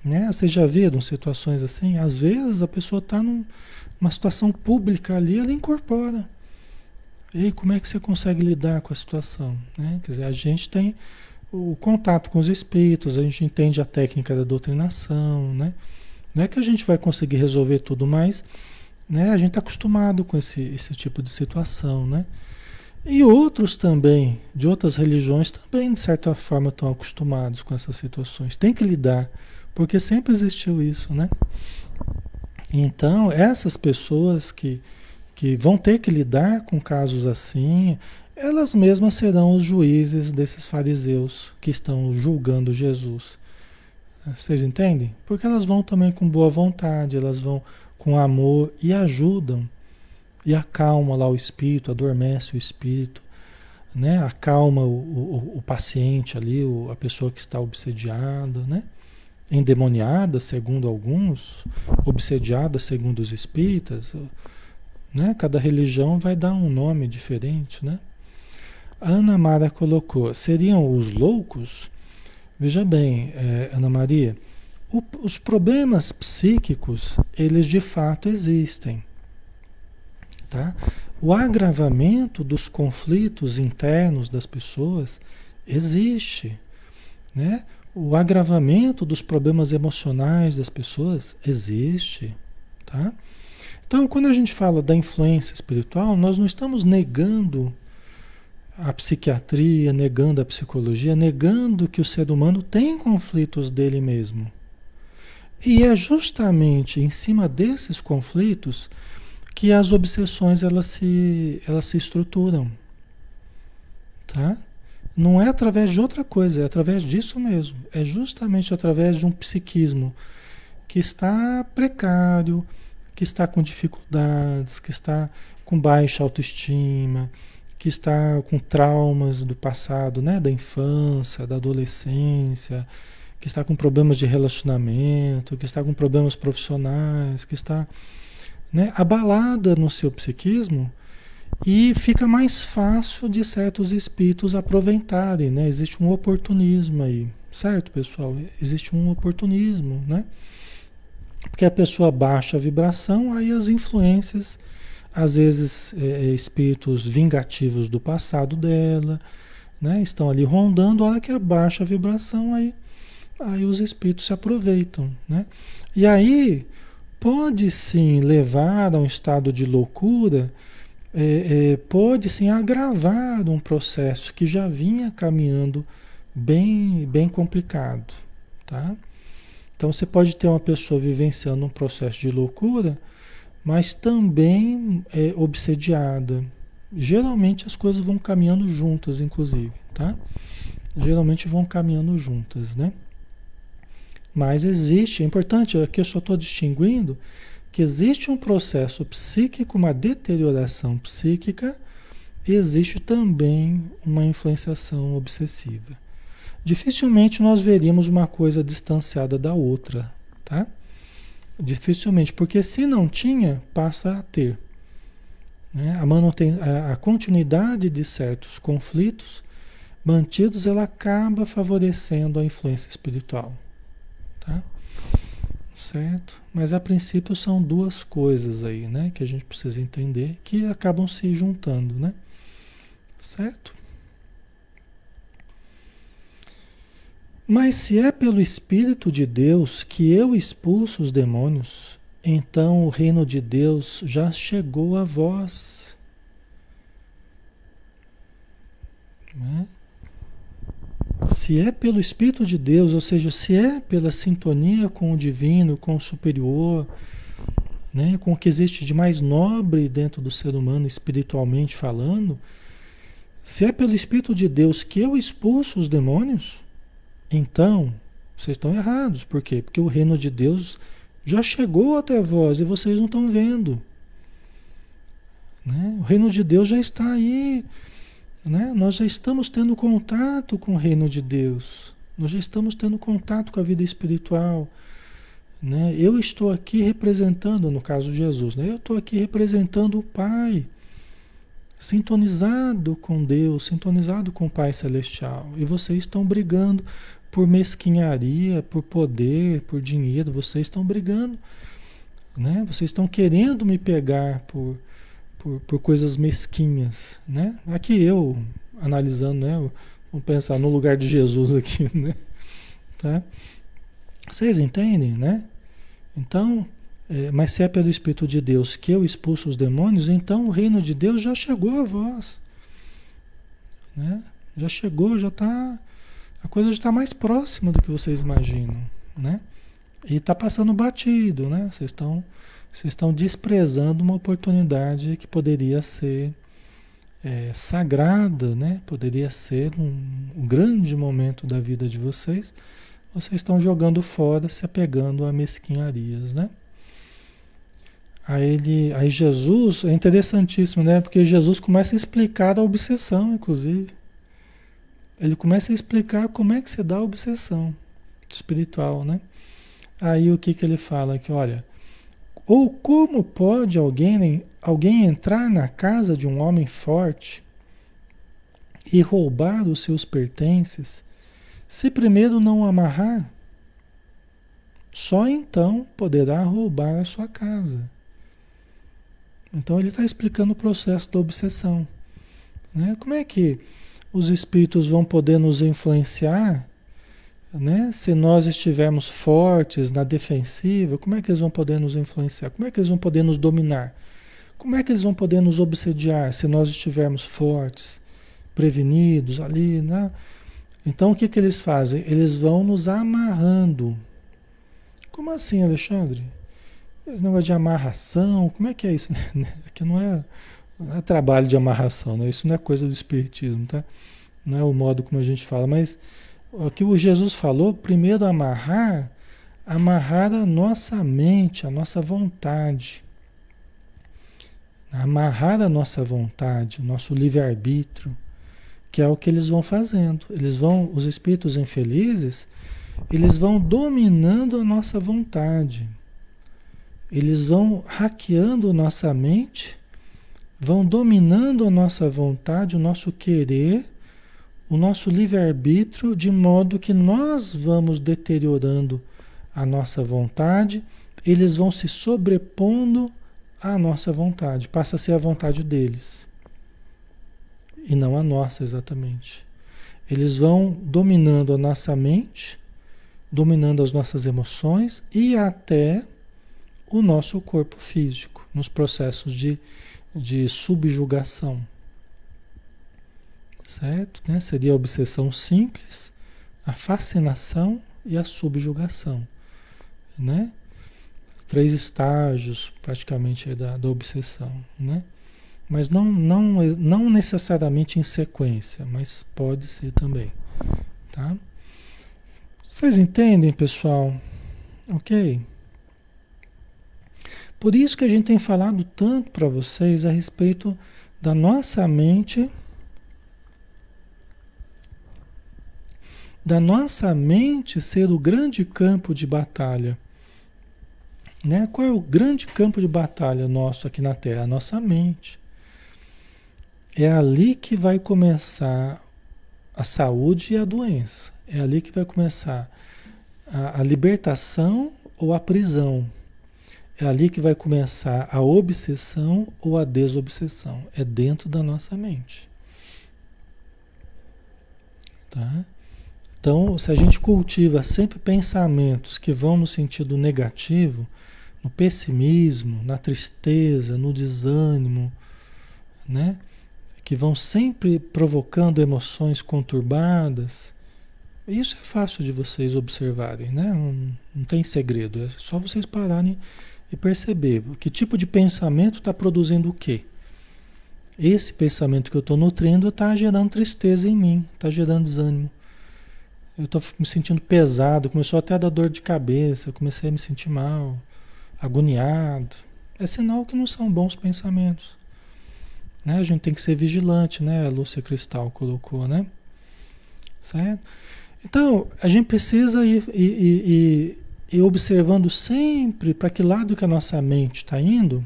Né? Vocês já viram situações assim? Às vezes a pessoa está numa situação pública ali, ela incorpora. E como é que você consegue lidar com a situação? Né? Quer dizer, a gente tem o contato com os espíritos, a gente entende a técnica da doutrinação, né? Não é que a gente vai conseguir resolver tudo, mas né, a gente está acostumado com esse, esse tipo de situação, né? E outros também, de outras religiões, também de certa forma estão acostumados com essas situações. Tem que lidar, porque sempre existiu isso, né? Então, essas pessoas que, que vão ter que lidar com casos assim, elas mesmas serão os juízes desses fariseus que estão julgando Jesus. Vocês entendem? Porque elas vão também com boa vontade, elas vão com amor e ajudam e acalma lá o espírito, adormece o espírito, né? Acalma o, o, o paciente ali, o, a pessoa que está obsediada, né? Endemoniada, segundo alguns, obsediada, segundo os espíritas, né? Cada religião vai dar um nome diferente, né? Ana Mara colocou, seriam os loucos? Veja bem, é, Ana Maria, o, os problemas psíquicos, eles de fato existem. Tá? O agravamento dos conflitos internos das pessoas existe. Né? O agravamento dos problemas emocionais das pessoas existe. Tá? Então, quando a gente fala da influência espiritual, nós não estamos negando a psiquiatria, negando a psicologia, negando que o ser humano tem conflitos dele mesmo. E é justamente em cima desses conflitos que as obsessões elas se, elas se estruturam. Tá? Não é através de outra coisa, é através disso mesmo. É justamente através de um psiquismo que está precário, que está com dificuldades, que está com baixa autoestima, que está com traumas do passado, né, da infância, da adolescência, que está com problemas de relacionamento, que está com problemas profissionais, que está né, abalada no seu psiquismo e fica mais fácil de certos espíritos aproveitarem, né? Existe um oportunismo aí, certo, pessoal? Existe um oportunismo, né? Porque a pessoa baixa a vibração, aí as influências, às vezes é, é espíritos vingativos do passado dela, né? Estão ali rondando, a hora que abaixa a vibração, aí, aí os espíritos se aproveitam, né? E aí pode sim levar a um estado de loucura, é, é, pode sim agravar um processo que já vinha caminhando bem, bem complicado, tá? Então você pode ter uma pessoa vivenciando um processo de loucura, mas também é, obsediada. Geralmente as coisas vão caminhando juntas, inclusive, tá? Geralmente vão caminhando juntas, né? Mas existe, é importante, aqui eu só estou distinguindo que existe um processo psíquico, uma deterioração psíquica, e existe também uma influenciação obsessiva. Dificilmente nós veríamos uma coisa distanciada da outra, tá? Dificilmente, porque se não tinha, passa a ter. Né? A, manuten a, a continuidade de certos conflitos mantidos, ela acaba favorecendo a influência espiritual. Tá? Certo? Mas a princípio são duas coisas aí, né? Que a gente precisa entender que acabam se juntando, né? Certo? Mas se é pelo Espírito de Deus que eu expulso os demônios, então o reino de Deus já chegou a vós. Não é? Se é pelo Espírito de Deus, ou seja, se é pela sintonia com o divino, com o superior, né, com o que existe de mais nobre dentro do ser humano, espiritualmente falando, se é pelo Espírito de Deus que eu expulso os demônios, então vocês estão errados. Por quê? Porque o reino de Deus já chegou até vós e vocês não estão vendo. Né? O reino de Deus já está aí né? Nós já estamos tendo contato com o reino de Deus, nós já estamos tendo contato com a vida espiritual. Né? Eu estou aqui representando, no caso de Jesus, né? eu estou aqui representando o Pai, sintonizado com Deus, sintonizado com o Pai Celestial. E vocês estão brigando por mesquinharia, por poder, por dinheiro, vocês estão brigando. Né? Vocês estão querendo me pegar por, por, por coisas mesquinhas, né? Aqui eu, analisando, né? Vamos pensar no lugar de Jesus aqui, né? Tá? Vocês entendem, né? Então, é, mas se é pelo Espírito de Deus que eu expulso os demônios, então o reino de Deus já chegou a vós. Né? Já chegou, já está. A coisa já está mais próxima do que vocês imaginam. Né? E está passando batido, né? Vocês estão vocês estão desprezando uma oportunidade que poderia ser é, sagrada, né? Poderia ser um, um, grande momento da vida de vocês. Vocês estão jogando fora, se apegando a mesquinharias, né? Aí, ele, aí Jesus, é interessantíssimo, né? Porque Jesus começa a explicar a obsessão, inclusive. Ele começa a explicar como é que se dá a obsessão espiritual, né? Aí o que, que ele fala? Que olha, ou como pode alguém, alguém entrar na casa de um homem forte e roubar os seus pertences, se primeiro não amarrar? Só então poderá roubar a sua casa. Então ele está explicando o processo da obsessão. Né? Como é que os espíritos vão poder nos influenciar né? Se nós estivermos fortes na defensiva, como é que eles vão poder nos influenciar? Como é que eles vão poder nos dominar? Como é que eles vão poder nos obsediar se nós estivermos fortes, prevenidos ali, né? Então o que, que eles fazem? Eles vão nos amarrando. Como assim, Alexandre? esse negócio de amarração, como é que é isso? Aqui não é, não é trabalho de amarração, né? isso não é coisa do espiritismo, tá? Não é o modo como a gente fala, mas o que o Jesus falou, primeiro amarrar, amarrar a nossa mente, a nossa vontade. Amarrar a nossa vontade, o nosso livre-arbítrio, que é o que eles vão fazendo. Eles vão, os espíritos infelizes, eles vão dominando a nossa vontade. Eles vão hackeando nossa mente, vão dominando a nossa vontade, o nosso querer, o nosso livre-arbítrio, de modo que nós vamos deteriorando a nossa vontade, eles vão se sobrepondo à nossa vontade, passa a ser a vontade deles e não a nossa exatamente. Eles vão dominando a nossa mente, dominando as nossas emoções e até o nosso corpo físico, nos processos de, de subjugação. Certo? Né? Seria a obsessão simples, a fascinação e a subjugação. Né? Três estágios praticamente da, da obsessão. Né? Mas não, não, não necessariamente em sequência, mas pode ser também. Tá? Vocês entendem, pessoal? Ok? Por isso que a gente tem falado tanto para vocês a respeito da nossa mente, da nossa mente ser o grande campo de batalha. Né? Qual é o grande campo de batalha nosso aqui na Terra? A nossa mente. É ali que vai começar a saúde e a doença. É ali que vai começar a, a libertação ou a prisão. É ali que vai começar a obsessão ou a desobsessão. É dentro da nossa mente. Tá? Então, se a gente cultiva sempre pensamentos que vão no sentido negativo, no pessimismo, na tristeza, no desânimo, né? Que vão sempre provocando emoções conturbadas. Isso é fácil de vocês observarem, né? Não, não tem segredo, é só vocês pararem e perceber que tipo de pensamento está produzindo o quê. Esse pensamento que eu estou nutrindo está gerando tristeza em mim, está gerando desânimo. Eu estou me sentindo pesado, começou até a dar dor de cabeça, comecei a me sentir mal, agoniado. É sinal que não são bons pensamentos. Né? A gente tem que ser vigilante, né? A Lúcia Cristal colocou, né? Certo? Então, a gente precisa ir, ir, ir, e observando sempre para que lado que a nossa mente está indo,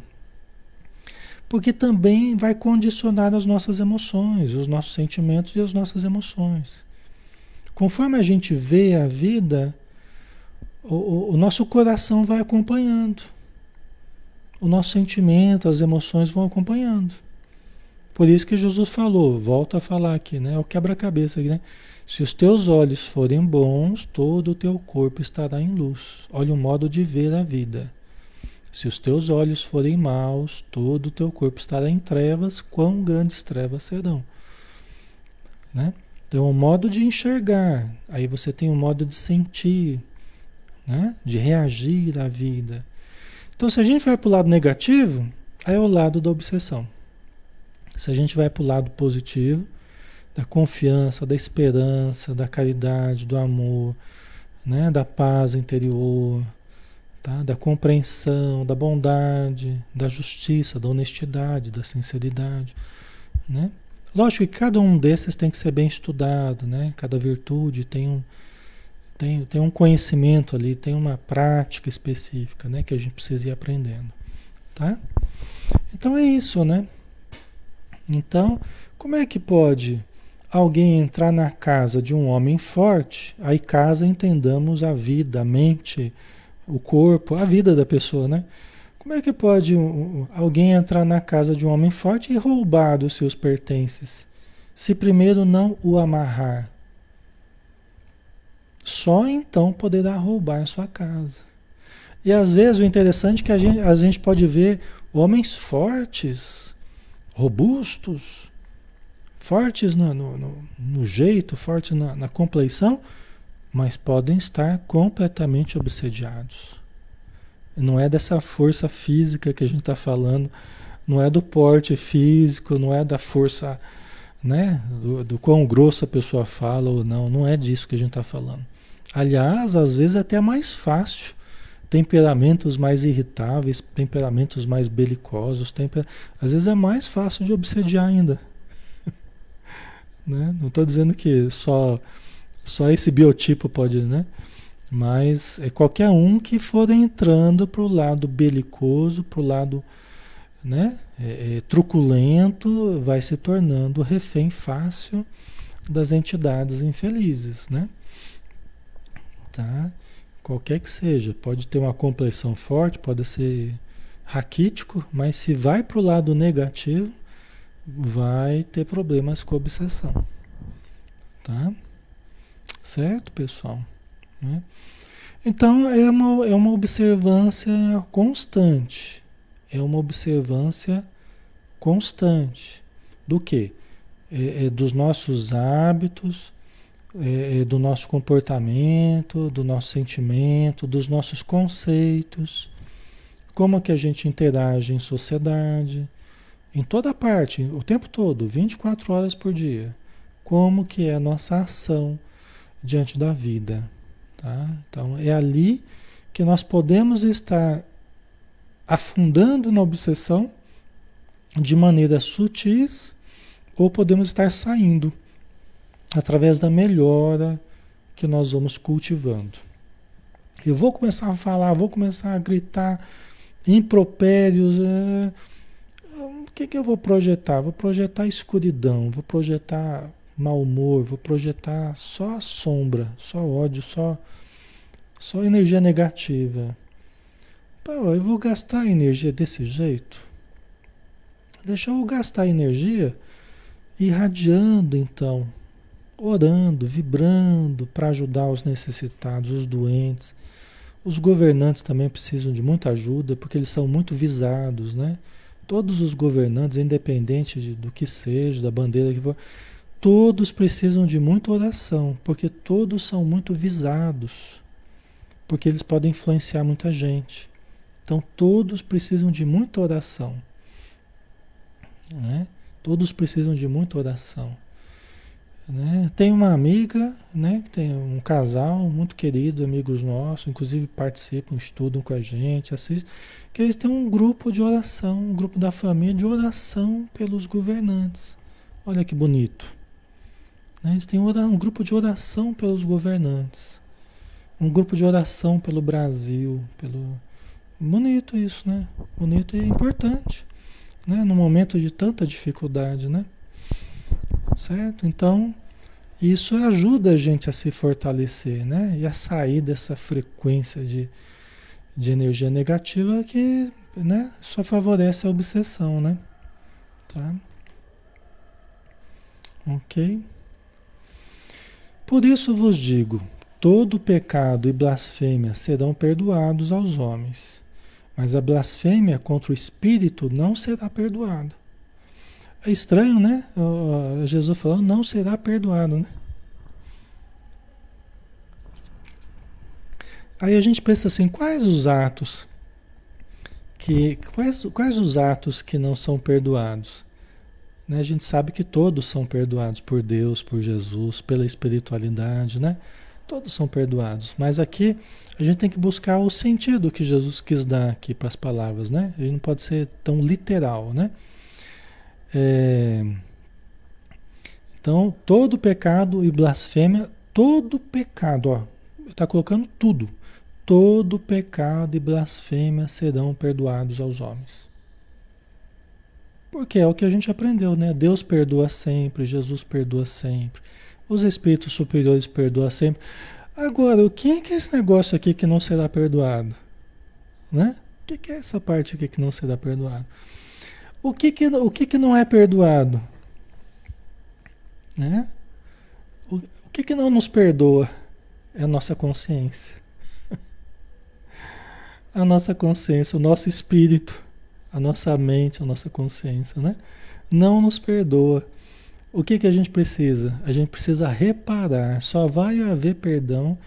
porque também vai condicionar as nossas emoções, os nossos sentimentos e as nossas emoções. Conforme a gente vê a vida, o, o, nosso coração vai acompanhando, o nosso sentimento, as emoções vão acompanhando. Por isso que Jesus falou, volta a falar aqui, né? É o quebra-cabeça aqui, né? Se os teus olhos forem bons, todo o teu corpo estará em luz. Olha o modo de ver a vida. Se os teus olhos forem maus, todo o teu corpo estará em trevas, quão grandes trevas serão. Né? Então, o modo de enxergar, aí você tem o modo de sentir, né? de reagir à vida. Então, se a gente vai para o lado negativo, aí é o lado da obsessão. Se a gente vai para o lado positivo, da confiança, da esperança, da caridade, do amor, né? da paz interior, tá? da compreensão, da bondade, da justiça, da honestidade, da sinceridade. Né? Lógico que cada um desses tem que ser bem estudado, né? cada virtude tem um, tem, tem um conhecimento ali, tem uma prática específica né? que a gente precisa ir aprendendo. Tá? Então é isso, né? Então, como é que pode alguém entrar na casa de um homem forte, aí casa entendamos a vida, a mente, o corpo, a vida da pessoa, né? Como é que pode alguém entrar na casa de um homem forte e roubar dos seus pertences, se primeiro não o amarrar? Só então poderá roubar sua casa. E às vezes o interessante é que a gente, a gente pode ver homens fortes, robustos, fortes no, no, no, no jeito, fortes na, na compleição, mas podem estar completamente obsediados. Não é dessa força física que a gente está falando, não é do porte físico, não é da força, né? Do, do quão grosso a pessoa fala ou não, não é disso que a gente está falando. Aliás, às vezes é até mais fácil. Temperamentos mais irritáveis, temperamentos mais belicosos, temper... às vezes é mais fácil de obsediar ainda. Né? Não estou dizendo que só, só esse biotipo pode, né? Mas é qualquer um que for entrando para o lado belicoso, para o lado né, é, é, truculento, vai se tornando refém fácil das entidades infelizes, né? Tá? Qualquer que seja, pode ter uma complexão forte, pode ser raquítico, mas se vai para o lado negativo, vai ter problemas com obsessão. Tá? Certo, pessoal? Né? Então é uma, é uma observância constante. É uma observância constante. Do que? É, é dos nossos hábitos, é, é, do nosso comportamento, do nosso sentimento, dos nossos conceitos, como que a gente interage em sociedade, em toda parte, o tempo todo, 24 horas por dia. Como que é a nossa ação diante da vida. Tá? Então é ali que nós podemos estar afundando na obsessão de maneira sutis ou podemos estar saindo através da melhora que nós vamos cultivando. Eu vou começar a falar, vou começar a gritar impropérios. É, que, que eu vou projetar? Vou projetar escuridão, vou projetar mau humor, vou projetar só sombra, só ódio, só, só energia negativa. Pô, eu vou gastar energia desse jeito? Deixa eu gastar energia irradiando então orando, vibrando para ajudar os necessitados, os doentes. Os governantes também precisam de muita ajuda porque eles são muito visados, né? Todos os governantes, independente de, do que seja, da bandeira que for, todos precisam de muita oração, porque todos são muito visados, porque eles podem influenciar muita gente. Então todos precisam de muita oração, né? Todos precisam de muita oração. Né? Tem uma amiga, né? tem um casal muito querido, amigos nossos, inclusive participam, estudam com a gente, assistem, que eles têm um grupo de oração, um grupo da família de oração pelos governantes. Olha que bonito. Né? Eles têm um grupo de oração pelos governantes. Um grupo de oração pelo Brasil, pelo. Bonito isso, né? Bonito e importante. Né? No momento de tanta dificuldade, né? Certo? Então, isso ajuda a gente a se fortalecer, né? E a sair dessa frequência de, de energia negativa que, né, só favorece a obsessão, né? Tá? Ok? Por isso vos digo: todo pecado e blasfêmia serão perdoados aos homens, mas a blasfêmia contra o Espírito não será perdoada. É estranho, né? Jesus falou, não será perdoado, né? Aí a gente pensa assim, quais os atos que quais, quais os atos que não são perdoados? Né? A gente sabe que todos são perdoados por Deus, por Jesus, pela espiritualidade, né? Todos são perdoados, mas aqui a gente tem que buscar o sentido que Jesus quis dar aqui para as palavras, né? A gente não pode ser tão literal, né? É, então, todo pecado e blasfêmia, todo pecado, ó, está colocando tudo. Todo pecado e blasfêmia serão perdoados aos homens. Porque é o que a gente aprendeu, né? Deus perdoa sempre, Jesus perdoa sempre, os espíritos superiores perdoam sempre. Agora, o que é, que é esse negócio aqui que não será perdoado? Né? O que é essa parte aqui que não será perdoado? O que que, o que, que não é perdoado? Né? O, o que, que não nos perdoa? É a nossa consciência. a nossa consciência, o nosso espírito, a nossa mente, a nossa consciência, né? Não nos perdoa. O que, que a gente precisa? A gente precisa reparar. Só vai haver perdão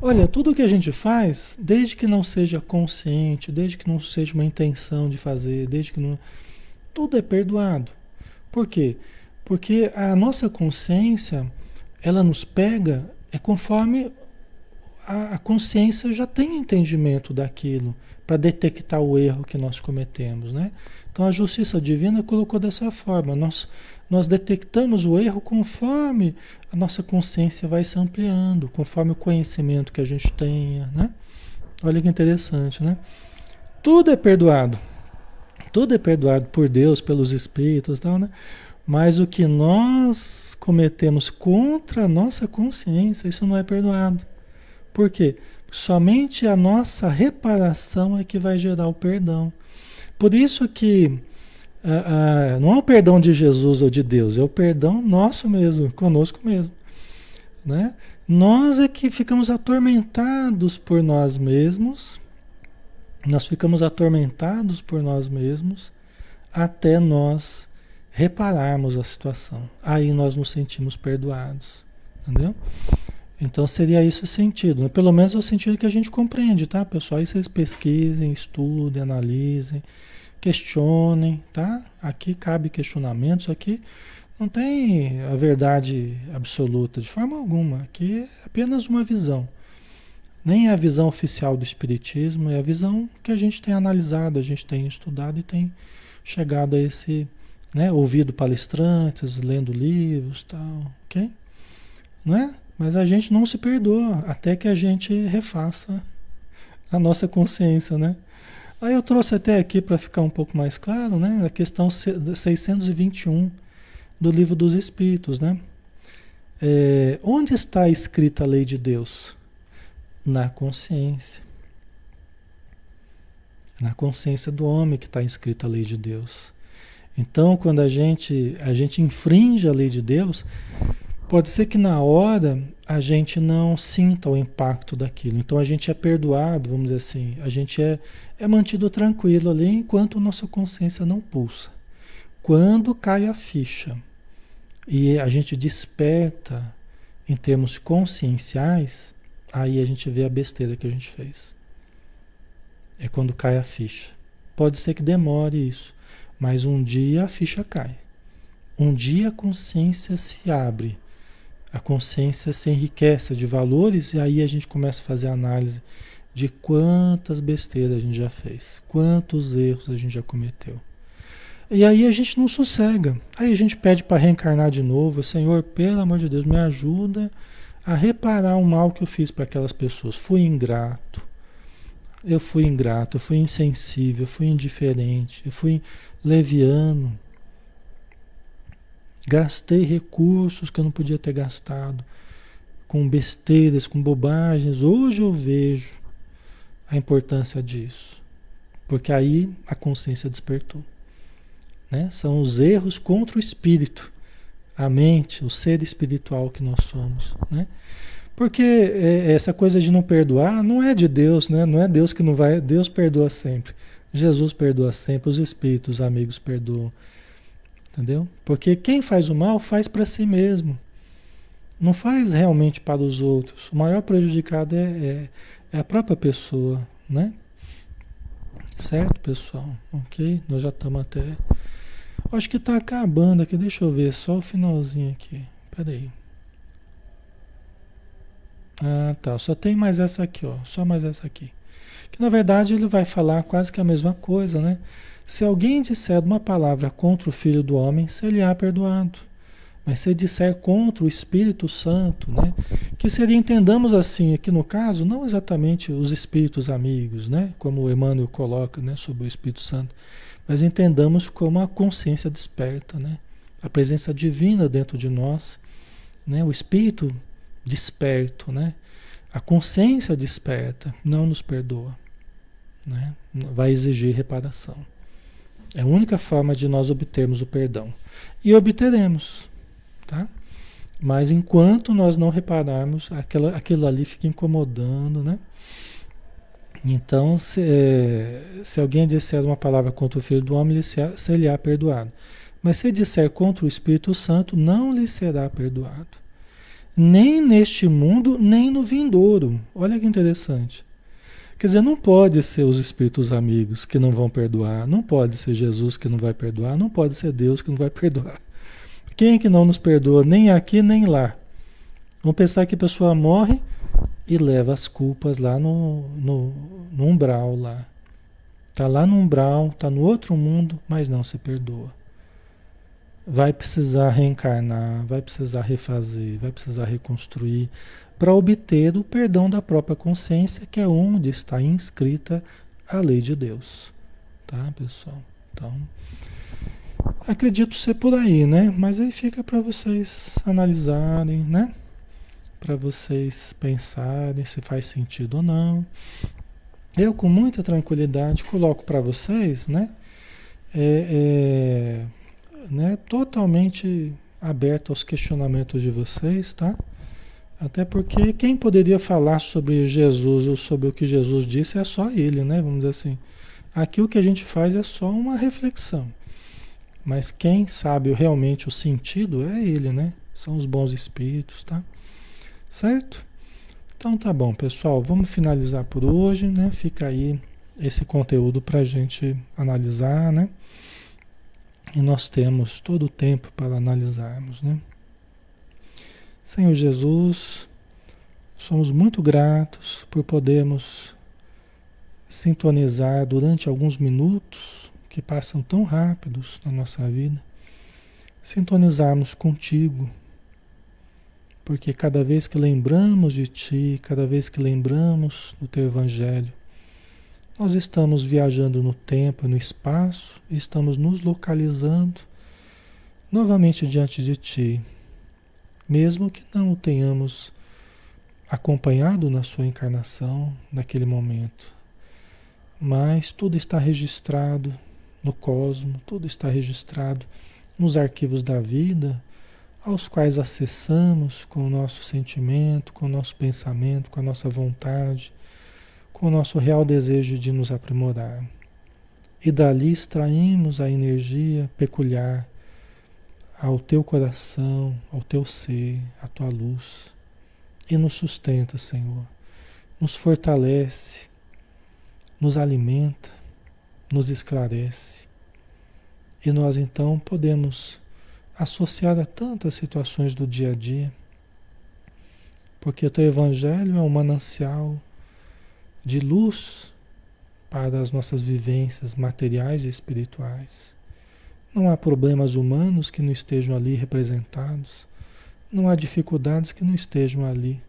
Olha, tudo que a gente faz, desde que não seja consciente, desde que não seja uma intenção de fazer, desde que não. Tudo é perdoado. Por quê? Porque a nossa consciência, ela nos pega é conforme a, consciência já tem entendimento daquilo para detectar o erro que nós cometemos, né? Então a justiça divina colocou dessa forma. Nós, nós detectamos o erro conforme a nossa consciência vai se ampliando, conforme o conhecimento que a gente tenha, né? Olha que interessante, né? Tudo é perdoado. Tudo é perdoado por Deus, pelos espíritos, tal, né? Mas o que nós cometemos contra a nossa consciência, isso não é perdoado. Por quê? Somente a nossa reparação é que vai gerar o perdão. Por isso que ah, ah, não é o perdão de Jesus ou de Deus, é o perdão nosso mesmo, conosco mesmo. Né? Nós é que ficamos atormentados por nós mesmos, nós ficamos atormentados por nós mesmos até nós repararmos a situação. Aí nós nos sentimos perdoados. Entendeu? Então seria isso o sentido. Né? Pelo menos é o sentido que a gente compreende, tá, pessoal? Aí vocês pesquisem, estudem, analisem, questionem, tá? Aqui cabe questionamentos, aqui não tem a verdade absoluta de forma alguma. Aqui é apenas uma visão. Nem é a visão oficial do Espiritismo, é a visão que a gente tem analisado, a gente tem estudado e tem chegado a esse, né, ouvido palestrantes, lendo livros, tal, ok? Não é? Mas a gente não se perdoa até que a gente refaça a nossa consciência, né? Aí eu trouxe até aqui para ficar um pouco mais claro, né? A questão 621 do livro dos Espíritos, né? É, onde está escrita a lei de Deus? Na consciência. Na consciência do homem que está escrita a lei de Deus. Então, quando a gente, a gente infringe a lei de Deus, Pode ser que na hora a gente não sinta o impacto daquilo. Então a gente é perdoado, vamos dizer assim, a gente é, é mantido tranquilo ali enquanto nossa consciência não pulsa. Quando cai a ficha e a gente desperta em termos conscienciais, aí a gente vê a besteira que a gente fez. É quando cai a ficha. Pode ser que demore isso, mas um dia a ficha cai. Um dia a consciência se abre a consciência se enriquece de valores e aí a gente começa a fazer análise de quantas besteiras a gente já fez, quantos erros a gente já cometeu. E aí a gente não sossega. Aí a gente pede para reencarnar de novo, Senhor, pelo amor de Deus, me ajuda a reparar o mal que eu fiz para aquelas pessoas. Fui ingrato. Eu fui ingrato, eu fui insensível, eu fui indiferente, eu fui leviano. Gastei recursos que eu não podia ter gastado com besteiras, com bobagens. Hoje eu vejo a importância disso. Porque aí a consciência despertou. Né? São os erros contra o espírito, a mente, o ser espiritual que nós somos. Né? Porque é, essa coisa de não perdoar não é de Deus, né? não é Deus que não vai. Deus perdoa sempre. Jesus perdoa sempre, os espíritos, os amigos perdoam. Entendeu? Porque quem faz o mal faz para si mesmo. Não faz realmente para os outros. O maior prejudicado é, é, é a própria pessoa, né? Certo, pessoal? Ok? Nós já estamos até. Acho que está acabando aqui. Deixa eu ver só o finalzinho aqui. Peraí. Ah, tá. Só tem mais essa aqui, ó. Só mais essa aqui. Que na verdade ele vai falar quase que a mesma coisa, né? Se alguém disser uma palavra contra o Filho do Homem, seria perdoado. Mas se disser contra o Espírito Santo, né? Que seria, entendamos assim, aqui no caso, não exatamente os espíritos amigos, né? Como Emmanuel coloca, né? Sobre o Espírito Santo. Mas entendamos como a consciência desperta, né? A presença divina dentro de nós, né? O Espírito desperto, né? A consciência desperta, não nos perdoa, né? Vai exigir reparação. É a única forma de nós obtermos o perdão. E obteremos, tá? Mas enquanto nós não repararmos, aquela, aquilo ali fica incomodando, né? Então, se, é, se alguém disser uma palavra contra o Filho do Homem, se lhe há perdoado. Mas se disser contra o Espírito Santo, não lhe será perdoado. nem neste mundo, nem no vindouro. Olha que interessante. Quer dizer, não pode ser os espíritos amigos que não vão perdoar, não pode ser Jesus que não vai perdoar, não pode ser Deus que não vai perdoar. Quem é que não nos perdoa nem aqui nem lá? Vamos pensar que a pessoa morre e leva as culpas lá no, no, no umbral lá. Está lá no umbral, está no outro mundo, mas não se perdoa vai precisar reencarnar, vai precisar refazer, vai precisar reconstruir para obter o perdão da própria consciência, que é onde está inscrita a lei de Deus. Tá, pessoal? Então, acredito ser por aí, né? Mas aí fica para vocês analisarem, né? Para vocês pensarem se faz sentido ou não. Eu, com muita tranquilidade, coloco para vocês, né? É, é, né, totalmente aberto aos questionamentos de vocês, tá? Até porque quem poderia falar sobre Jesus ou sobre o que Jesus disse é só ele, né? Vamos dizer assim. Aqui o que a gente faz é só uma reflexão. Mas quem sabe realmente o sentido é ele, né? São os bons espíritos, tá? Certo? Então tá bom, pessoal. Vamos finalizar por hoje, né? Fica aí esse conteúdo para a gente analisar, né? E nós temos todo o tempo para analisarmos, né? Senhor Jesus, somos muito gratos por podermos sintonizar durante alguns minutos que passam tão rápidos na nossa vida, sintonizarmos contigo, porque cada vez que lembramos de Ti, cada vez que lembramos do Teu Evangelho, nós estamos viajando no tempo e no espaço, estamos nos localizando novamente diante de Ti, mesmo que não o tenhamos acompanhado na sua encarnação naquele momento. Mas tudo está registrado no cosmo, tudo está registrado nos arquivos da vida, aos quais acessamos com o nosso sentimento, com o nosso pensamento, com a nossa vontade com o nosso real desejo de nos aprimorar. E dali extraímos a energia peculiar ao teu coração, ao teu ser, à tua luz. E nos sustenta, Senhor. Nos fortalece, nos alimenta, nos esclarece. E nós então podemos associar a tantas situações do dia a dia, porque o teu Evangelho é um manancial de luz para as nossas vivências materiais e espirituais. Não há problemas humanos que não estejam ali representados, não há dificuldades que não estejam ali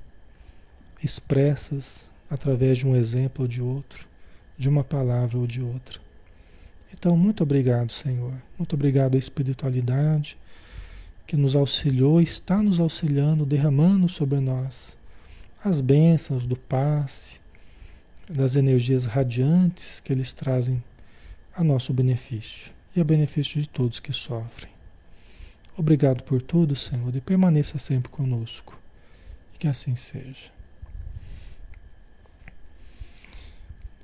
expressas através de um exemplo ou de outro, de uma palavra ou de outra. Então, muito obrigado, Senhor. Muito obrigado à espiritualidade que nos auxiliou, está nos auxiliando, derramando sobre nós as bênçãos do passe, das energias radiantes que eles trazem a nosso benefício e a benefício de todos que sofrem. Obrigado por tudo, Senhor, e permaneça sempre conosco. E que assim seja.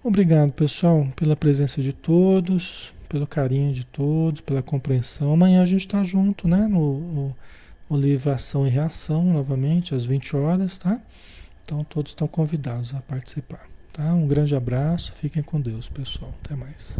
Obrigado, pessoal, pela presença de todos, pelo carinho de todos, pela compreensão. Amanhã a gente está junto, né? No, no, no livro Ação e Reação, novamente, às 20 horas, tá? Então todos estão convidados a participar. Tá? Um grande abraço, fiquem com Deus, pessoal. Até mais.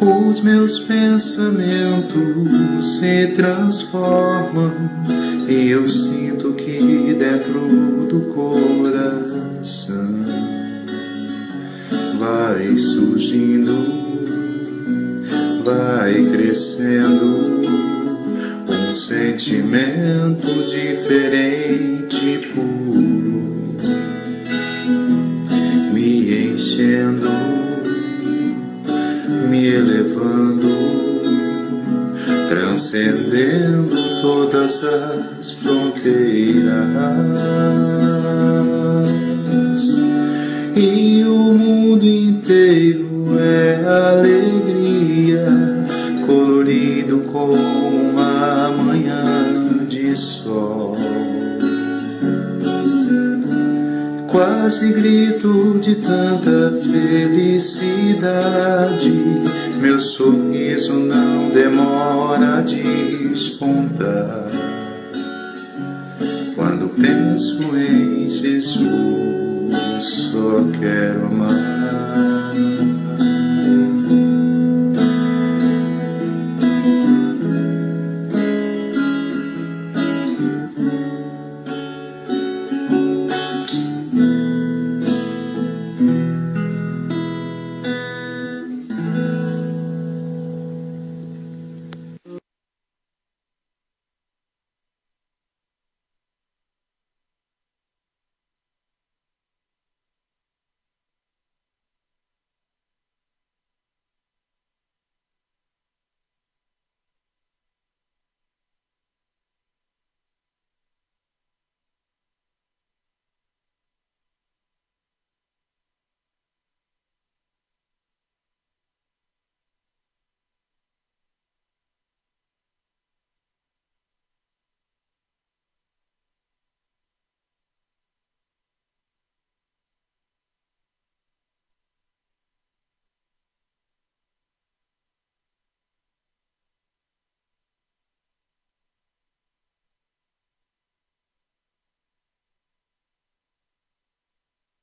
Os meus pensamentos se transformam e eu sinto que dentro do coração vai surgindo vai crescendo um sentimento diferente puro, transcendendo todas as fronteiras. E o mundo inteiro é alegria colorido como uma manhã de sol. Quase grito Jesus,